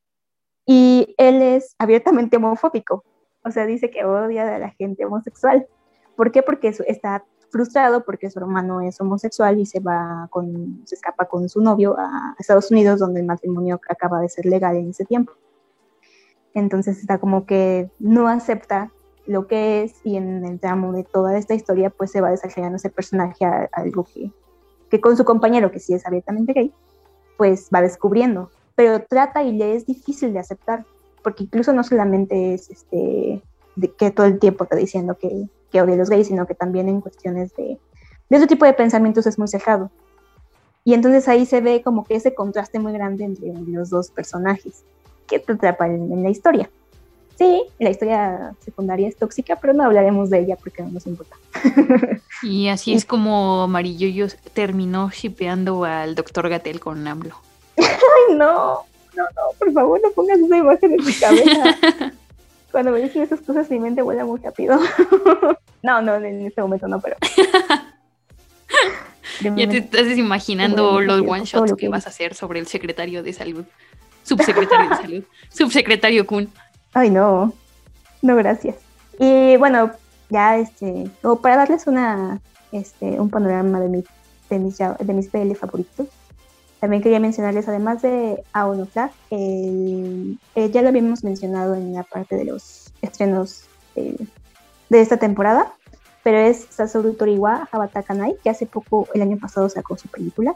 y él es abiertamente homofóbico, o sea, dice que odia a la gente homosexual. ¿Por qué? Porque está frustrado porque su hermano es homosexual y se va con, se escapa con su novio a Estados Unidos, donde el matrimonio acaba de ser legal en ese tiempo. Entonces está como que no acepta lo que es y en el tramo de toda esta historia pues se va desarrollando ese personaje a, a algo que, que con su compañero que sí es abiertamente gay pues va descubriendo pero trata y le es difícil de aceptar porque incluso no solamente es este que todo el tiempo está diciendo que, que odia a los gays sino que también en cuestiones de de ese tipo de pensamientos es muy cerrado y entonces ahí se ve como que ese contraste muy grande entre los dos personajes que te atrapa en, en la historia. Sí, la historia secundaria es tóxica, pero no hablaremos de ella porque no nos importa. Y así es como Amarillo terminó shipeando al doctor Gatel con AMLO. Ay, no, no, no, por favor, no pongas esa imagen en mi cabeza. Cuando me dicen esas cosas, mi mente vuela muy rápido. no, no, en este momento no, pero. Ya te estás imaginando los one shots que vas a hacer sobre el secretario de salud. Subsecretario de salud. Subsecretario Kun. Ay, no. No, gracias. Y bueno, ya este, o para darles una, este, un panorama de, mi, de, mis, de mis PL favoritos, también quería mencionarles, además de Aono el, eh, ya lo habíamos mencionado en la parte de los estrenos de, de esta temporada, pero es Sasori Toriwa Habatakanai, que hace poco, el año pasado, sacó su película.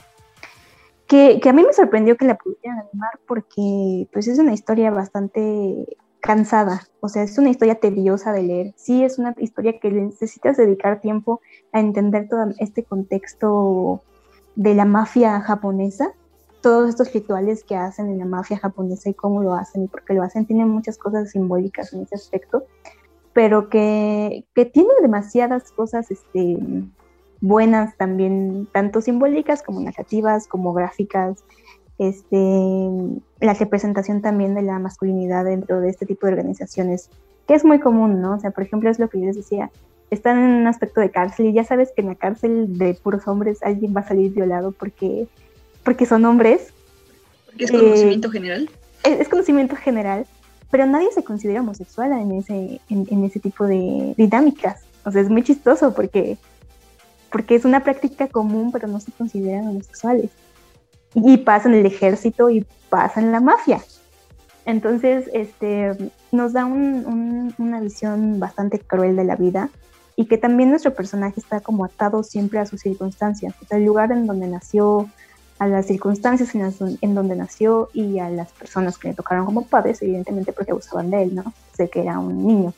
Que, que, a mí me sorprendió que la pudieran animar porque pues es una historia bastante cansada, o sea, es una historia tediosa de leer. Sí, es una historia que necesitas dedicar tiempo a entender todo este contexto de la mafia japonesa, todos estos rituales que hacen en la mafia japonesa y cómo lo hacen y por qué lo hacen, tienen muchas cosas simbólicas en ese aspecto, pero que, que tiene demasiadas cosas este, buenas también, tanto simbólicas como narrativas, como gráficas, este, la representación también de la masculinidad dentro de este tipo de organizaciones, que es muy común, ¿no? O sea, por ejemplo, es lo que yo les decía, están en un aspecto de cárcel y ya sabes que en la cárcel de puros hombres alguien va a salir violado porque, porque son hombres. Porque es conocimiento eh, general. Es, conocimiento general, pero nadie se considera homosexual en ese, en, ese tipo de dinámicas. O sea, es muy chistoso porque, porque es una práctica común, pero no se consideran homosexuales. Y pasa en el ejército y pasa en la mafia. Entonces, este, nos da una visión bastante cruel de la vida y que también nuestro personaje está como atado siempre a sus circunstancias, o sea, el lugar en donde nació, a las circunstancias en, donde nació y a las personas que le tocaron como padres, evidentemente porque abusaban de él, ¿no? Sé que era un niño.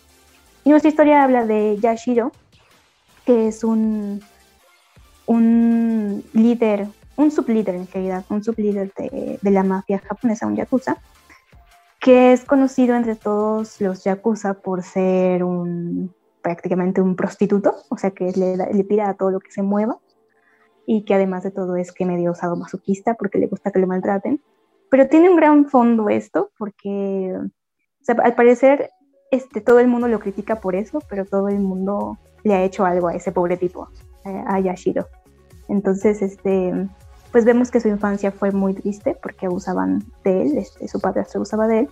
Y nuestra historia habla de Yashiro, que es un, un líder, un sublíder en realidad, un sublíder de, de la mafia japonesa, un yakuza, que es conocido entre todos los yakuza por ser un prácticamente un prostituto, o sea que le, le tira a todo lo que se mueva y que además de todo es que medio masoquista porque le gusta que le maltraten. Pero tiene un gran fondo esto porque al parecer este, todo el mundo lo critica por eso, pero todo el mundo le ha hecho algo a ese pobre tipo, a Yashiro. Entonces, este, pues vemos que su infancia fue muy triste porque abusaban de él, este, su padre abusaba de él,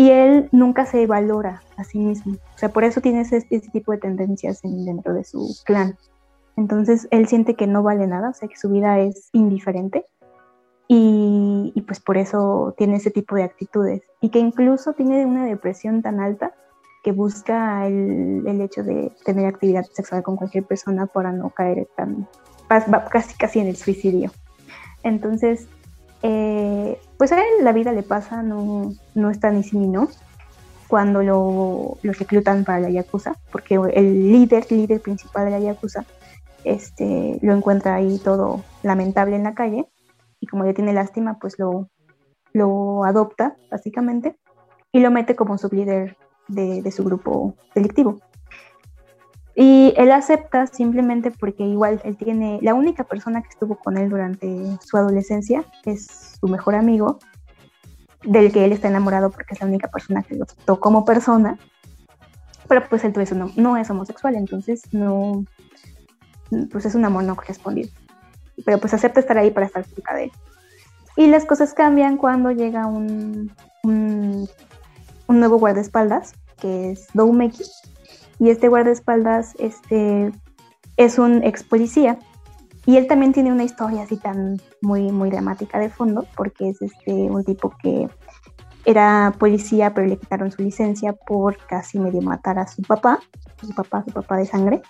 y él nunca se valora a sí mismo. O sea, por eso tiene ese, tipo de tendencias dentro de su clan. Entonces él siente que no vale nada, o sea, que su vida es indiferente y, pues por eso tiene ese tipo de actitudes y que incluso tiene una depresión tan alta que busca el, el hecho de tener actividad sexual con cualquier persona para no caer tan casi casi en el suicidio. Entonces eh, pues a él la vida le pasa, no, no está ni sí no, cuando lo, reclutan para la Yakuza, porque el líder, líder principal de la Yakuza, este, lo encuentra ahí todo lamentable en la calle y como le tiene lástima, pues lo, lo adopta, básicamente, y lo mete como sublíder de, de su grupo delictivo. Y él acepta simplemente porque igual él tiene, la única persona que estuvo con él durante su adolescencia es su mejor amigo, del que él está enamorado porque es la única persona que lo trató como persona, pero pues él no, no es homosexual, entonces no, pues es un amor no correspondido. Pero pues acepta estar ahí para estar cerca de él. Y las cosas cambian cuando llega un, un, un nuevo guardaespaldas, que es Doumeki, y este guardaespaldas este, es un ex policía y él también tiene una historia así tan muy, muy dramática de fondo porque es este, un tipo que era policía pero le quitaron su licencia por casi medio matar a su papá, su papá, su papá de sangre,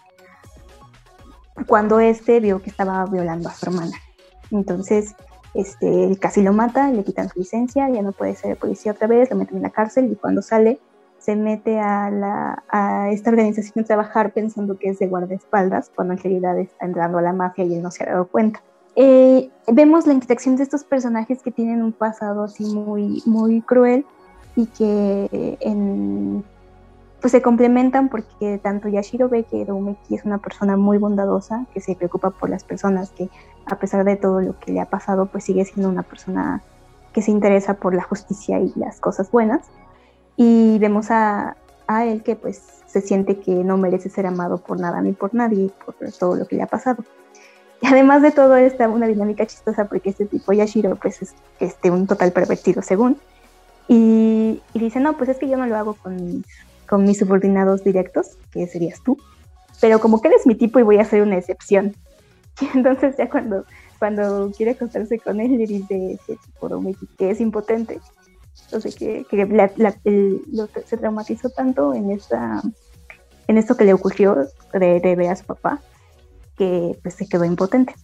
cuando este vio que estaba violando a su hermana. Entonces, este, casi lo mata, le quitan su licencia, ya no puede ser policía otra vez, lo meten en la cárcel y cuando sale se mete a, esta organización a trabajar pensando que es de guardaespaldas, cuando en realidad está entrando a la mafia y él no se ha dado cuenta. Eh, vemos la interacción de estos personajes que tienen un pasado así muy, muy cruel y que pues se complementan porque tanto Yashiro ve que Doumeki es una persona muy bondadosa, que se preocupa por las personas, que a pesar de todo lo que le ha pasado, pues sigue siendo una persona que se interesa por la justicia y las cosas buenas y vemos a, a él que pues se siente que no merece ser amado por nada ni por nadie, por todo lo que le ha pasado. además de todo, está una dinámica chistosa porque este tipo Yashiro, pues es este, un total pervertido, según. Y, y, dice, no, pues es que yo no lo hago con, con mis subordinados directos, que serías tú, pero como que eres mi tipo y voy a hacer una excepción. Y entonces ya cuando, cuando quiere acostarse con él, le dice que es impotente. Entonces que, que la, lo, se traumatizó tanto en esta en esto que le ocurrió de, de ver a su papá que pues se quedó impotente.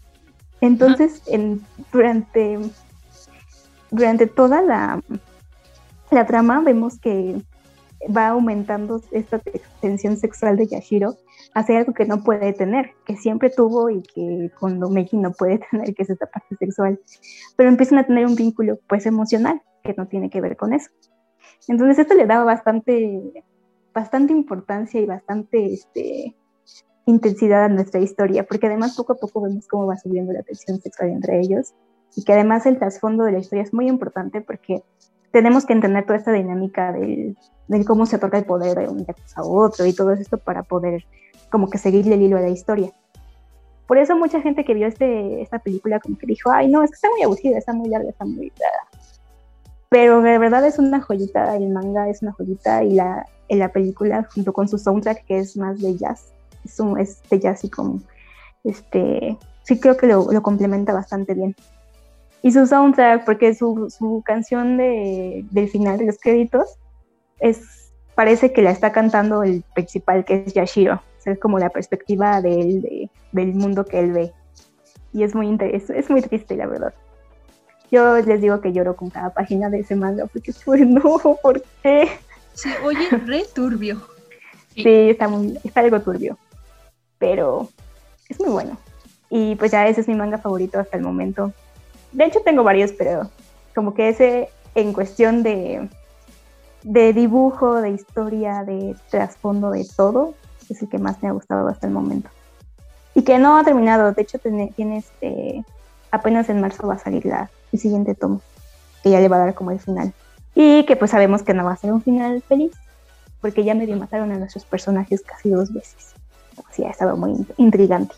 Entonces, en, durante, durante toda la, la trama vemos que va aumentando esta tensión sexual de Yashiro hacia algo que no puede tener, que siempre tuvo y que cuando Meiji no puede tener, que es esta parte sexual, pero empiezan a tener un vínculo pues emocional que no tiene que ver con eso. Entonces esto le daba bastante, bastante importancia y bastante este, intensidad a nuestra historia, porque además poco a poco vemos cómo va subiendo la tensión sexual entre ellos y que además el trasfondo de la historia es muy importante porque tenemos que entender toda esta dinámica del, cómo se otorga el poder de un a otro y todo esto para poder como que seguirle el hilo a la historia. Por eso mucha gente que vio este, esta película como que dijo, ay no, es que está muy aburrida, está muy larga, está muy... Pero de verdad es una joyita, el manga es una joyita y la, en la película junto con su soundtrack que es más de jazz, es, un, ya así como, este, sí creo que lo, lo, complementa bastante bien. Y su soundtrack, porque su, su canción de, del final de los créditos, es, parece que la está cantando el principal, que es Yashiro. Es como la perspectiva de él, de, del mundo que él ve. Y es muy, es, es muy triste, la verdad. Yo les digo que lloro con cada página de ese manga, porque pues no, ¿por qué? Sí, oye, re turbio. Sí, está, muy, está algo turbio pero es muy bueno. Y pues ya ese es mi manga favorito hasta el momento. De hecho tengo varios, pero como que ese en cuestión de, de dibujo, de historia, de trasfondo, de todo, es el que más me ha gustado hasta el momento. Y que no ha terminado, de hecho tiene, tiene este, apenas en marzo va a salir la, el siguiente tomo, que ya le va a dar como el final. Y que pues sabemos que no va a ser un final feliz, porque ya medio mataron a nuestros personajes casi dos veces sí ha estado muy intrigante.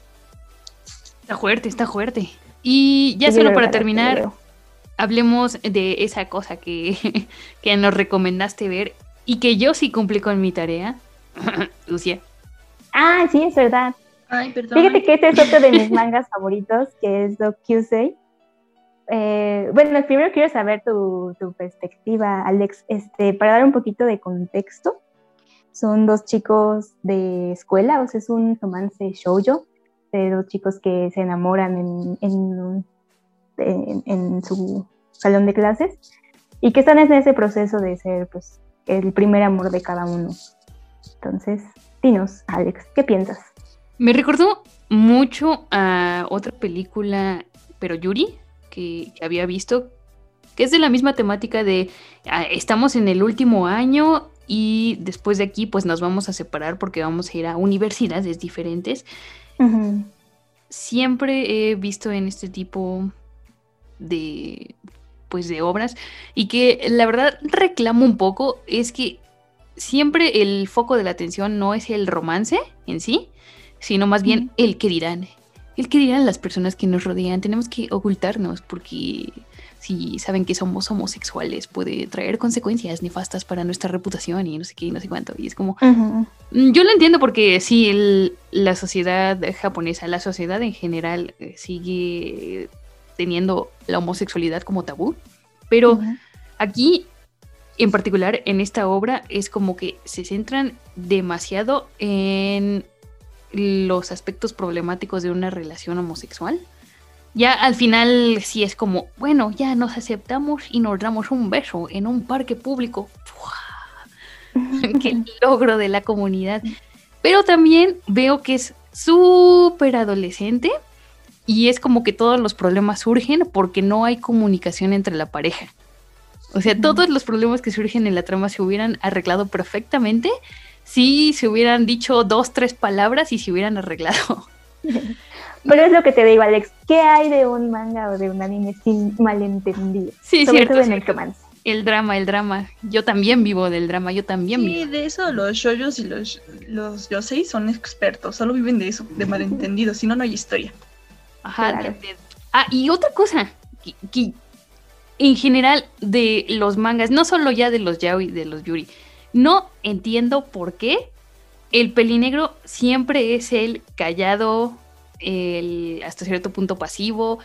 Está fuerte, está fuerte. Y ya solo para terminar, hablemos de esa cosa que, que nos recomendaste ver y que yo sí cumplí con mi tarea. Lucia. Ah, sí, es verdad. Ay, perdón. Fíjate que este es otro de mis mangas favoritos, que es Doc Kyusei. Eh, bueno, primero quiero saber tu, tu, perspectiva, Alex, este, para dar un poquito de contexto son dos chicos de escuela, o sea, es un romance shoujo de dos chicos que se enamoran en, en, su salón de clases y que están en ese proceso de ser pues el primer amor de cada uno. Entonces, dinos, Alex, ¿qué piensas? Me recordó mucho a otra película, pero Yuri, que, había visto, que es de la misma temática de ah, estamos en el último año y después de aquí pues nos vamos a separar porque vamos a ir a universidades diferentes. Siempre he visto en este tipo de pues de obras y que la verdad reclamo un poco es que siempre el foco de la atención no es el romance en sí, sino más bien el que dirán. El que dirán las personas que nos rodean. Tenemos que ocultarnos porque si saben que somos homosexuales, puede traer consecuencias nefastas para nuestra reputación y no sé qué y no sé cuánto. Y es como, mm, yo lo entiendo porque sí, la sociedad japonesa, la sociedad en general eh, sigue teniendo la homosexualidad como tabú, pero aquí en particular en esta obra es como que se centran demasiado en los aspectos problemáticos de una relación homosexual ya al final sí es como, bueno, ya nos aceptamos y nos damos un beso en un parque público. Qué logro de la comunidad. Pero también veo que es súper adolescente y es como que todos los problemas surgen porque no hay comunicación entre la pareja. O sea, todos los problemas que surgen en la trama se hubieran arreglado perfectamente si se hubieran dicho dos, tres palabras y se hubieran arreglado. Pero es lo que te digo, Alex. ¿Qué hay de un manga o de un anime sin malentendido? Sí, Sobre cierto, todo en el romance. El drama, el drama. Yo también vivo del drama, yo también sí, de eso los shoyos y los, los yosei son expertos. Solo viven de eso, de malentendido. Si no, no hay historia. Ajá. Ah, y otra cosa, que, en general de los mangas, no solo ya de los yaoi, de los yuri, no entiendo por qué el pelinegro siempre es el callado, el hasta cierto punto pasivo,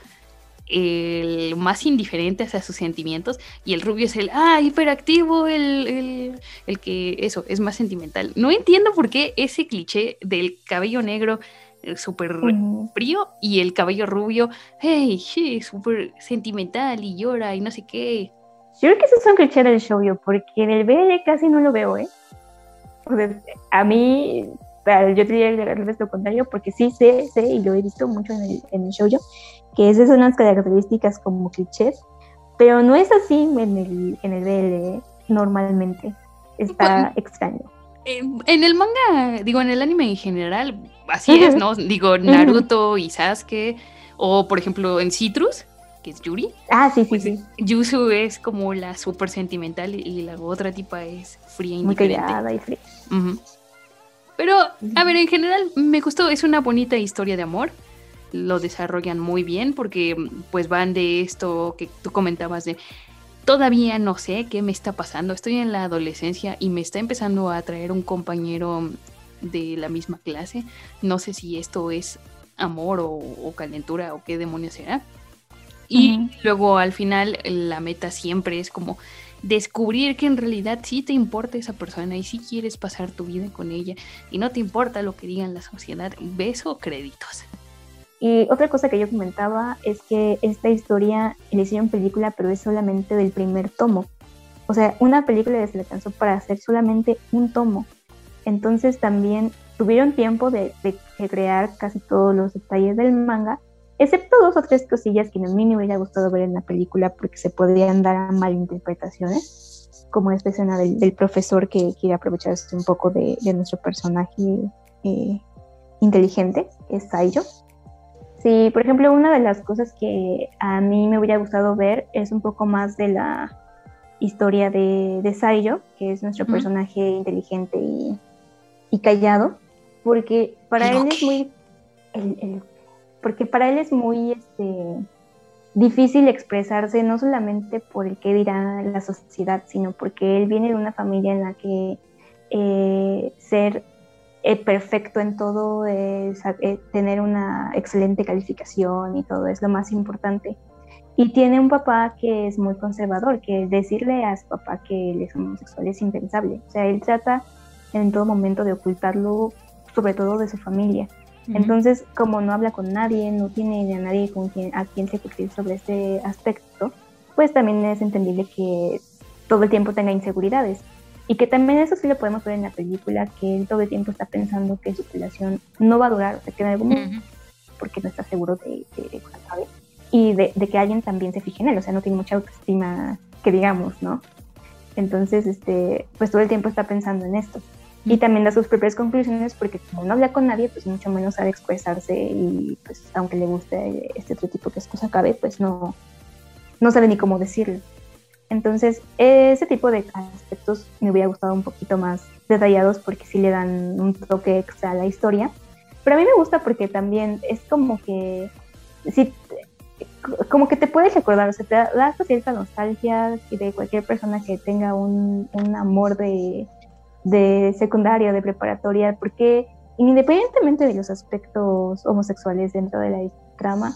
el más indiferente hacia sus sentimientos y el rubio es el, ah, hiperactivo, el, el, que, eso, es más sentimental. No entiendo por qué ese cliché del cabello negro eh, súper frío y el cabello rubio, hey, sí, súper sentimental y llora y no sé qué. Yo creo que eso es un cliché del show, porque en el BL casi no lo veo, ¿eh? a mí, yo te diría el resto contrario, porque sí sé, sé, y lo he visto mucho en el, en el que esas son unas características como clichés, pero no es así en el, en el BL normalmente. Está extraño. En el manga, digo, en el anime en general, así es, ¿no? Digo, Naruto y Sasuke, o por ejemplo en Citrus, que es Yuri. Ah, sí, sí, pues, sí. Yusu es como la súper sentimental y la otra tipa es fría y Muy callada y fría. Pero, a ver, en general me gustó, es una bonita historia de amor lo desarrollan muy bien porque pues van de esto que tú comentabas de todavía no sé qué me está pasando, estoy en la adolescencia y me está empezando a atraer un compañero de la misma clase, no sé si esto es amor o, calentura o qué demonios será. Y luego al final la meta siempre es como descubrir que en realidad sí te importa esa persona y sí quieres pasar tu vida con ella y no te importa lo que digan la sociedad. Beso, créditos. Y otra cosa que yo comentaba es que esta historia le hicieron película, pero es solamente del primer tomo. O sea, una película se le alcanzó para hacer solamente un tomo. Entonces también tuvieron tiempo de, crear casi todos los detalles del manga, excepto dos o tres cosillas que a mí me hubiera gustado ver en la película porque se podrían dar malinterpretaciones, como esta escena del, profesor que quiere aprovecharse un poco de, nuestro personaje eh, inteligente, que es Saiyo. Sí, por ejemplo, una de las cosas que a mí me hubiera gustado ver es un poco más de la historia de, de Saiyo, que es nuestro personaje inteligente y, callado, porque para él es muy... porque para él es muy este, difícil expresarse, no solamente por el que dirá la sociedad, sino porque él viene de una familia en la que eh, ser eh, perfecto en todo, es, eh, tener una excelente calificación y todo es lo más importante. Y tiene un papá que es muy conservador, que decirle a su papá que él es homosexual es impensable. O sea, él trata en todo momento de ocultarlo, sobre todo de su familia. Entonces, como no habla con nadie, no tiene a nadie con quien, a quien se exigir sobre este aspecto, pues también es entendible que todo el tiempo tenga inseguridades. Y que también eso sí lo podemos ver en la película, que él todo el tiempo está pensando que su relación no va a durar, o sea, que en algún momento, porque no está seguro de, de, y de, que alguien también se fije en él, o sea, no tiene mucha autoestima, que digamos, ¿no? Entonces, este, pues todo el tiempo está pensando en esto. Y también da sus propias conclusiones porque como no habla con nadie, pues mucho menos sabe expresarse y pues aunque le guste este otro tipo que es cosa cabe, pues no, no sabe ni cómo decirlo. Entonces, ese tipo de aspectos me hubiera gustado un poquito más detallados porque sí le dan un toque extra a la historia. Pero a mí me gusta porque también es como que, sí, como que te puedes recordar, o sea, te da cierta nostalgia de cualquier persona que tenga un, amor de, de secundaria, de preparatoria, porque independientemente de los aspectos homosexuales dentro de la trama,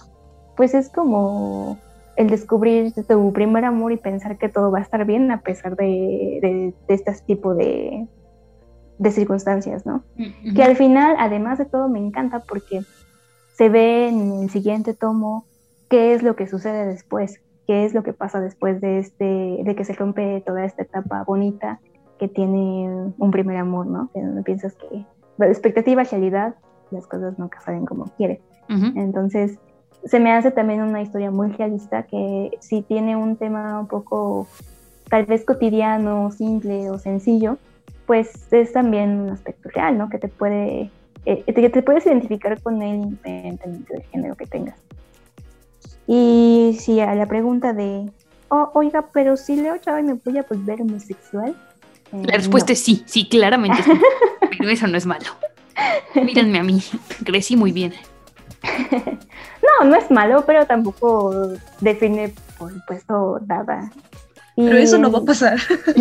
pues es como el descubrir tu primer amor y pensar que todo va a estar bien a pesar de, de, este tipo de, de circunstancias, ¿no? Que al final, además de todo, me encanta porque se ve en el siguiente tomo qué es lo que sucede después, qué es lo que pasa después de, este, de que se rompe toda esta etapa bonita que tiene un primer amor, ¿no? Que no piensas que la expectativa realidad, las cosas no salen como quiere. Entonces, se me hace también una historia muy realista que si tiene un tema un poco tal vez cotidiano, simple o sencillo, pues es también un aspecto real, ¿no? Que te puede, eh, que te puedes identificar con él independientemente del género que tengas. Y si a la pregunta de, oh, oiga, pero si leo chavo y me voy a volver homosexual. Eh, la respuesta es sí, sí, claramente. pero eso no es malo. Mírenme a mí, crecí muy bien. no, no, es malo, pero tampoco define, por supuesto, nada. Pero eso no va a pasar. no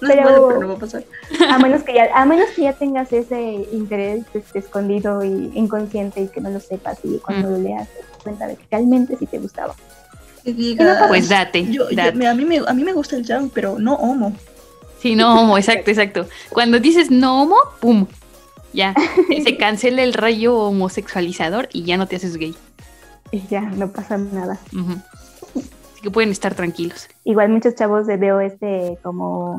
pero, es malo, pero no va a pasar. A menos que ya, a menos que ya tengas ese interés este, escondido y inconsciente y que no lo sepas y cuando lo leas te das cuenta de que realmente sí te gustaba. Pues date. a, mí me, a mí me gusta el jam, pero no homo. Sí, no homo, exacto, exacto. Cuando dices no homo, pum, ya, se cancela el rayo homosexualizador y ya no te haces gay. Y ya, no pasa nada. Así que pueden estar tranquilos. Igual muchos chavos de veo este como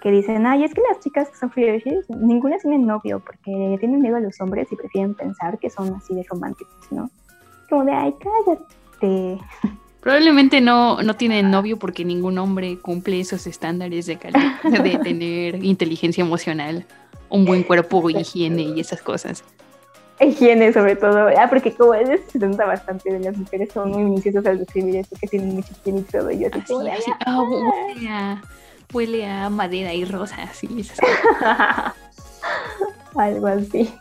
que dicen, ay, es que las chicas que son frioshis, ninguna tienen novio porque tienen miedo a los hombres y prefieren pensar que son así de románticos, ¿no? Como de, ay, cállate. Probablemente no, no tienen novio porque ningún hombre cumple esos estándares de calidad, de tener inteligencia emocional un buen cuerpo, higiene y esas cosas. Higiene sobre todo, ah, porque como es, se nota bastante de las mujeres, son muy minuciosas al describir eso, que tienen mucho higiene y todo, y yo así, como ah, huele, a, huele a madera y rosas y esas Algo así.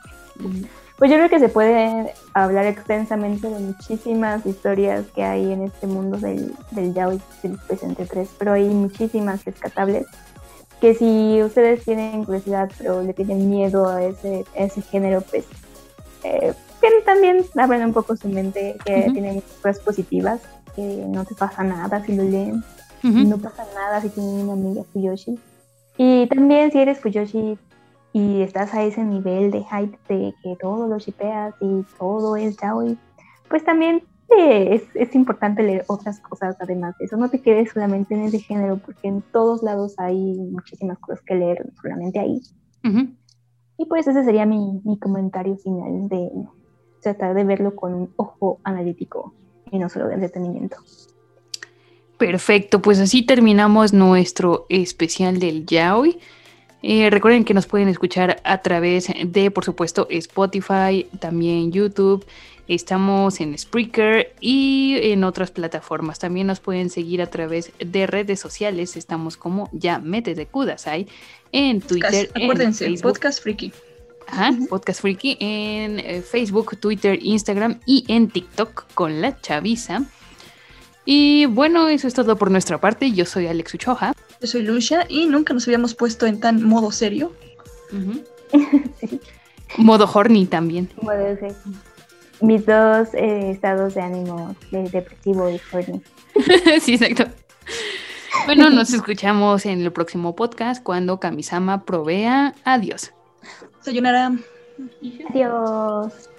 Pues yo creo que se puede hablar extensamente de muchísimas historias que hay en este mundo del, del yaoi del presente 3, pero hay muchísimas rescatables que si ustedes tienen curiosidad pero le tienen miedo a ese, ese género, pues eh, que también abren un poco su mente, que tienen cosas positivas, que no te pasa nada si lo leen, no pasa nada si tienen una amiga Fuyoshi. Y también si eres Fuyoshi y estás a ese nivel de hype de que todo lo shipeas y todo es yaoi, pues también es, es, importante leer otras cosas además de eso. No te quedes solamente en ese género, porque en todos lados hay muchísimas cosas que leer, solamente ahí. Y pues ese sería mi, mi, comentario final de tratar de verlo con un ojo analítico y no solo de entretenimiento. Perfecto, pues así terminamos nuestro especial del Yaoi. Eh, recuerden que nos pueden escuchar a través de, por supuesto, Spotify, también YouTube Estamos en Spreaker y en otras plataformas. También nos pueden seguir a través de redes sociales. Estamos como ya Mete de Kudasai en Twitter. Acuérdense, Podcast Freaky. Ajá, Podcast Freaky en eh, Facebook, Twitter, Instagram y en TikTok con la chaviza. Y bueno, eso es todo por nuestra parte. Yo soy Alex Uchoja. Yo soy Lucia y nunca nos habíamos puesto en tan modo serio. Modo horny también. Modo mis dos eh, estados de ánimo, de depresivo y horny. sí, exacto. Bueno, nos escuchamos en el próximo podcast cuando Kamisama provea. Adiós. Sayonara. Adiós.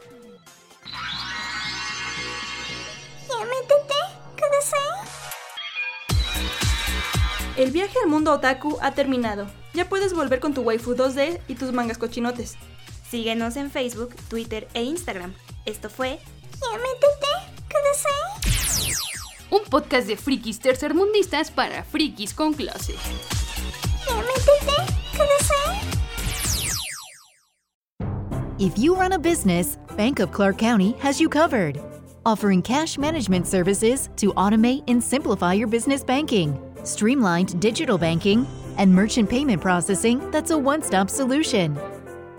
El viaje al mundo otaku ha terminado. Ya puedes volver con tu waifu 2D y tus mangas cochinotes. Síguenos en Facebook, Twitter e Instagram. Esto fue un podcast de frikis tercermundistas para frikis con clase. If you run a business, Bank of Clark County has you covered. Offering cash management services to automate and simplify your business banking, streamlined digital banking, and merchant payment processing that's a one stop solution.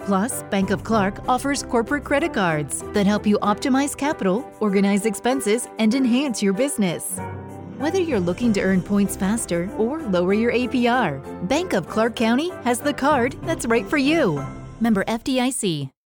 Plus, Bank of Clark offers corporate credit cards that help you optimize capital, organize expenses, and enhance your business. Whether you're looking to earn points faster or lower your APR, Bank of Clark County has the card that's right for you. Member FDIC.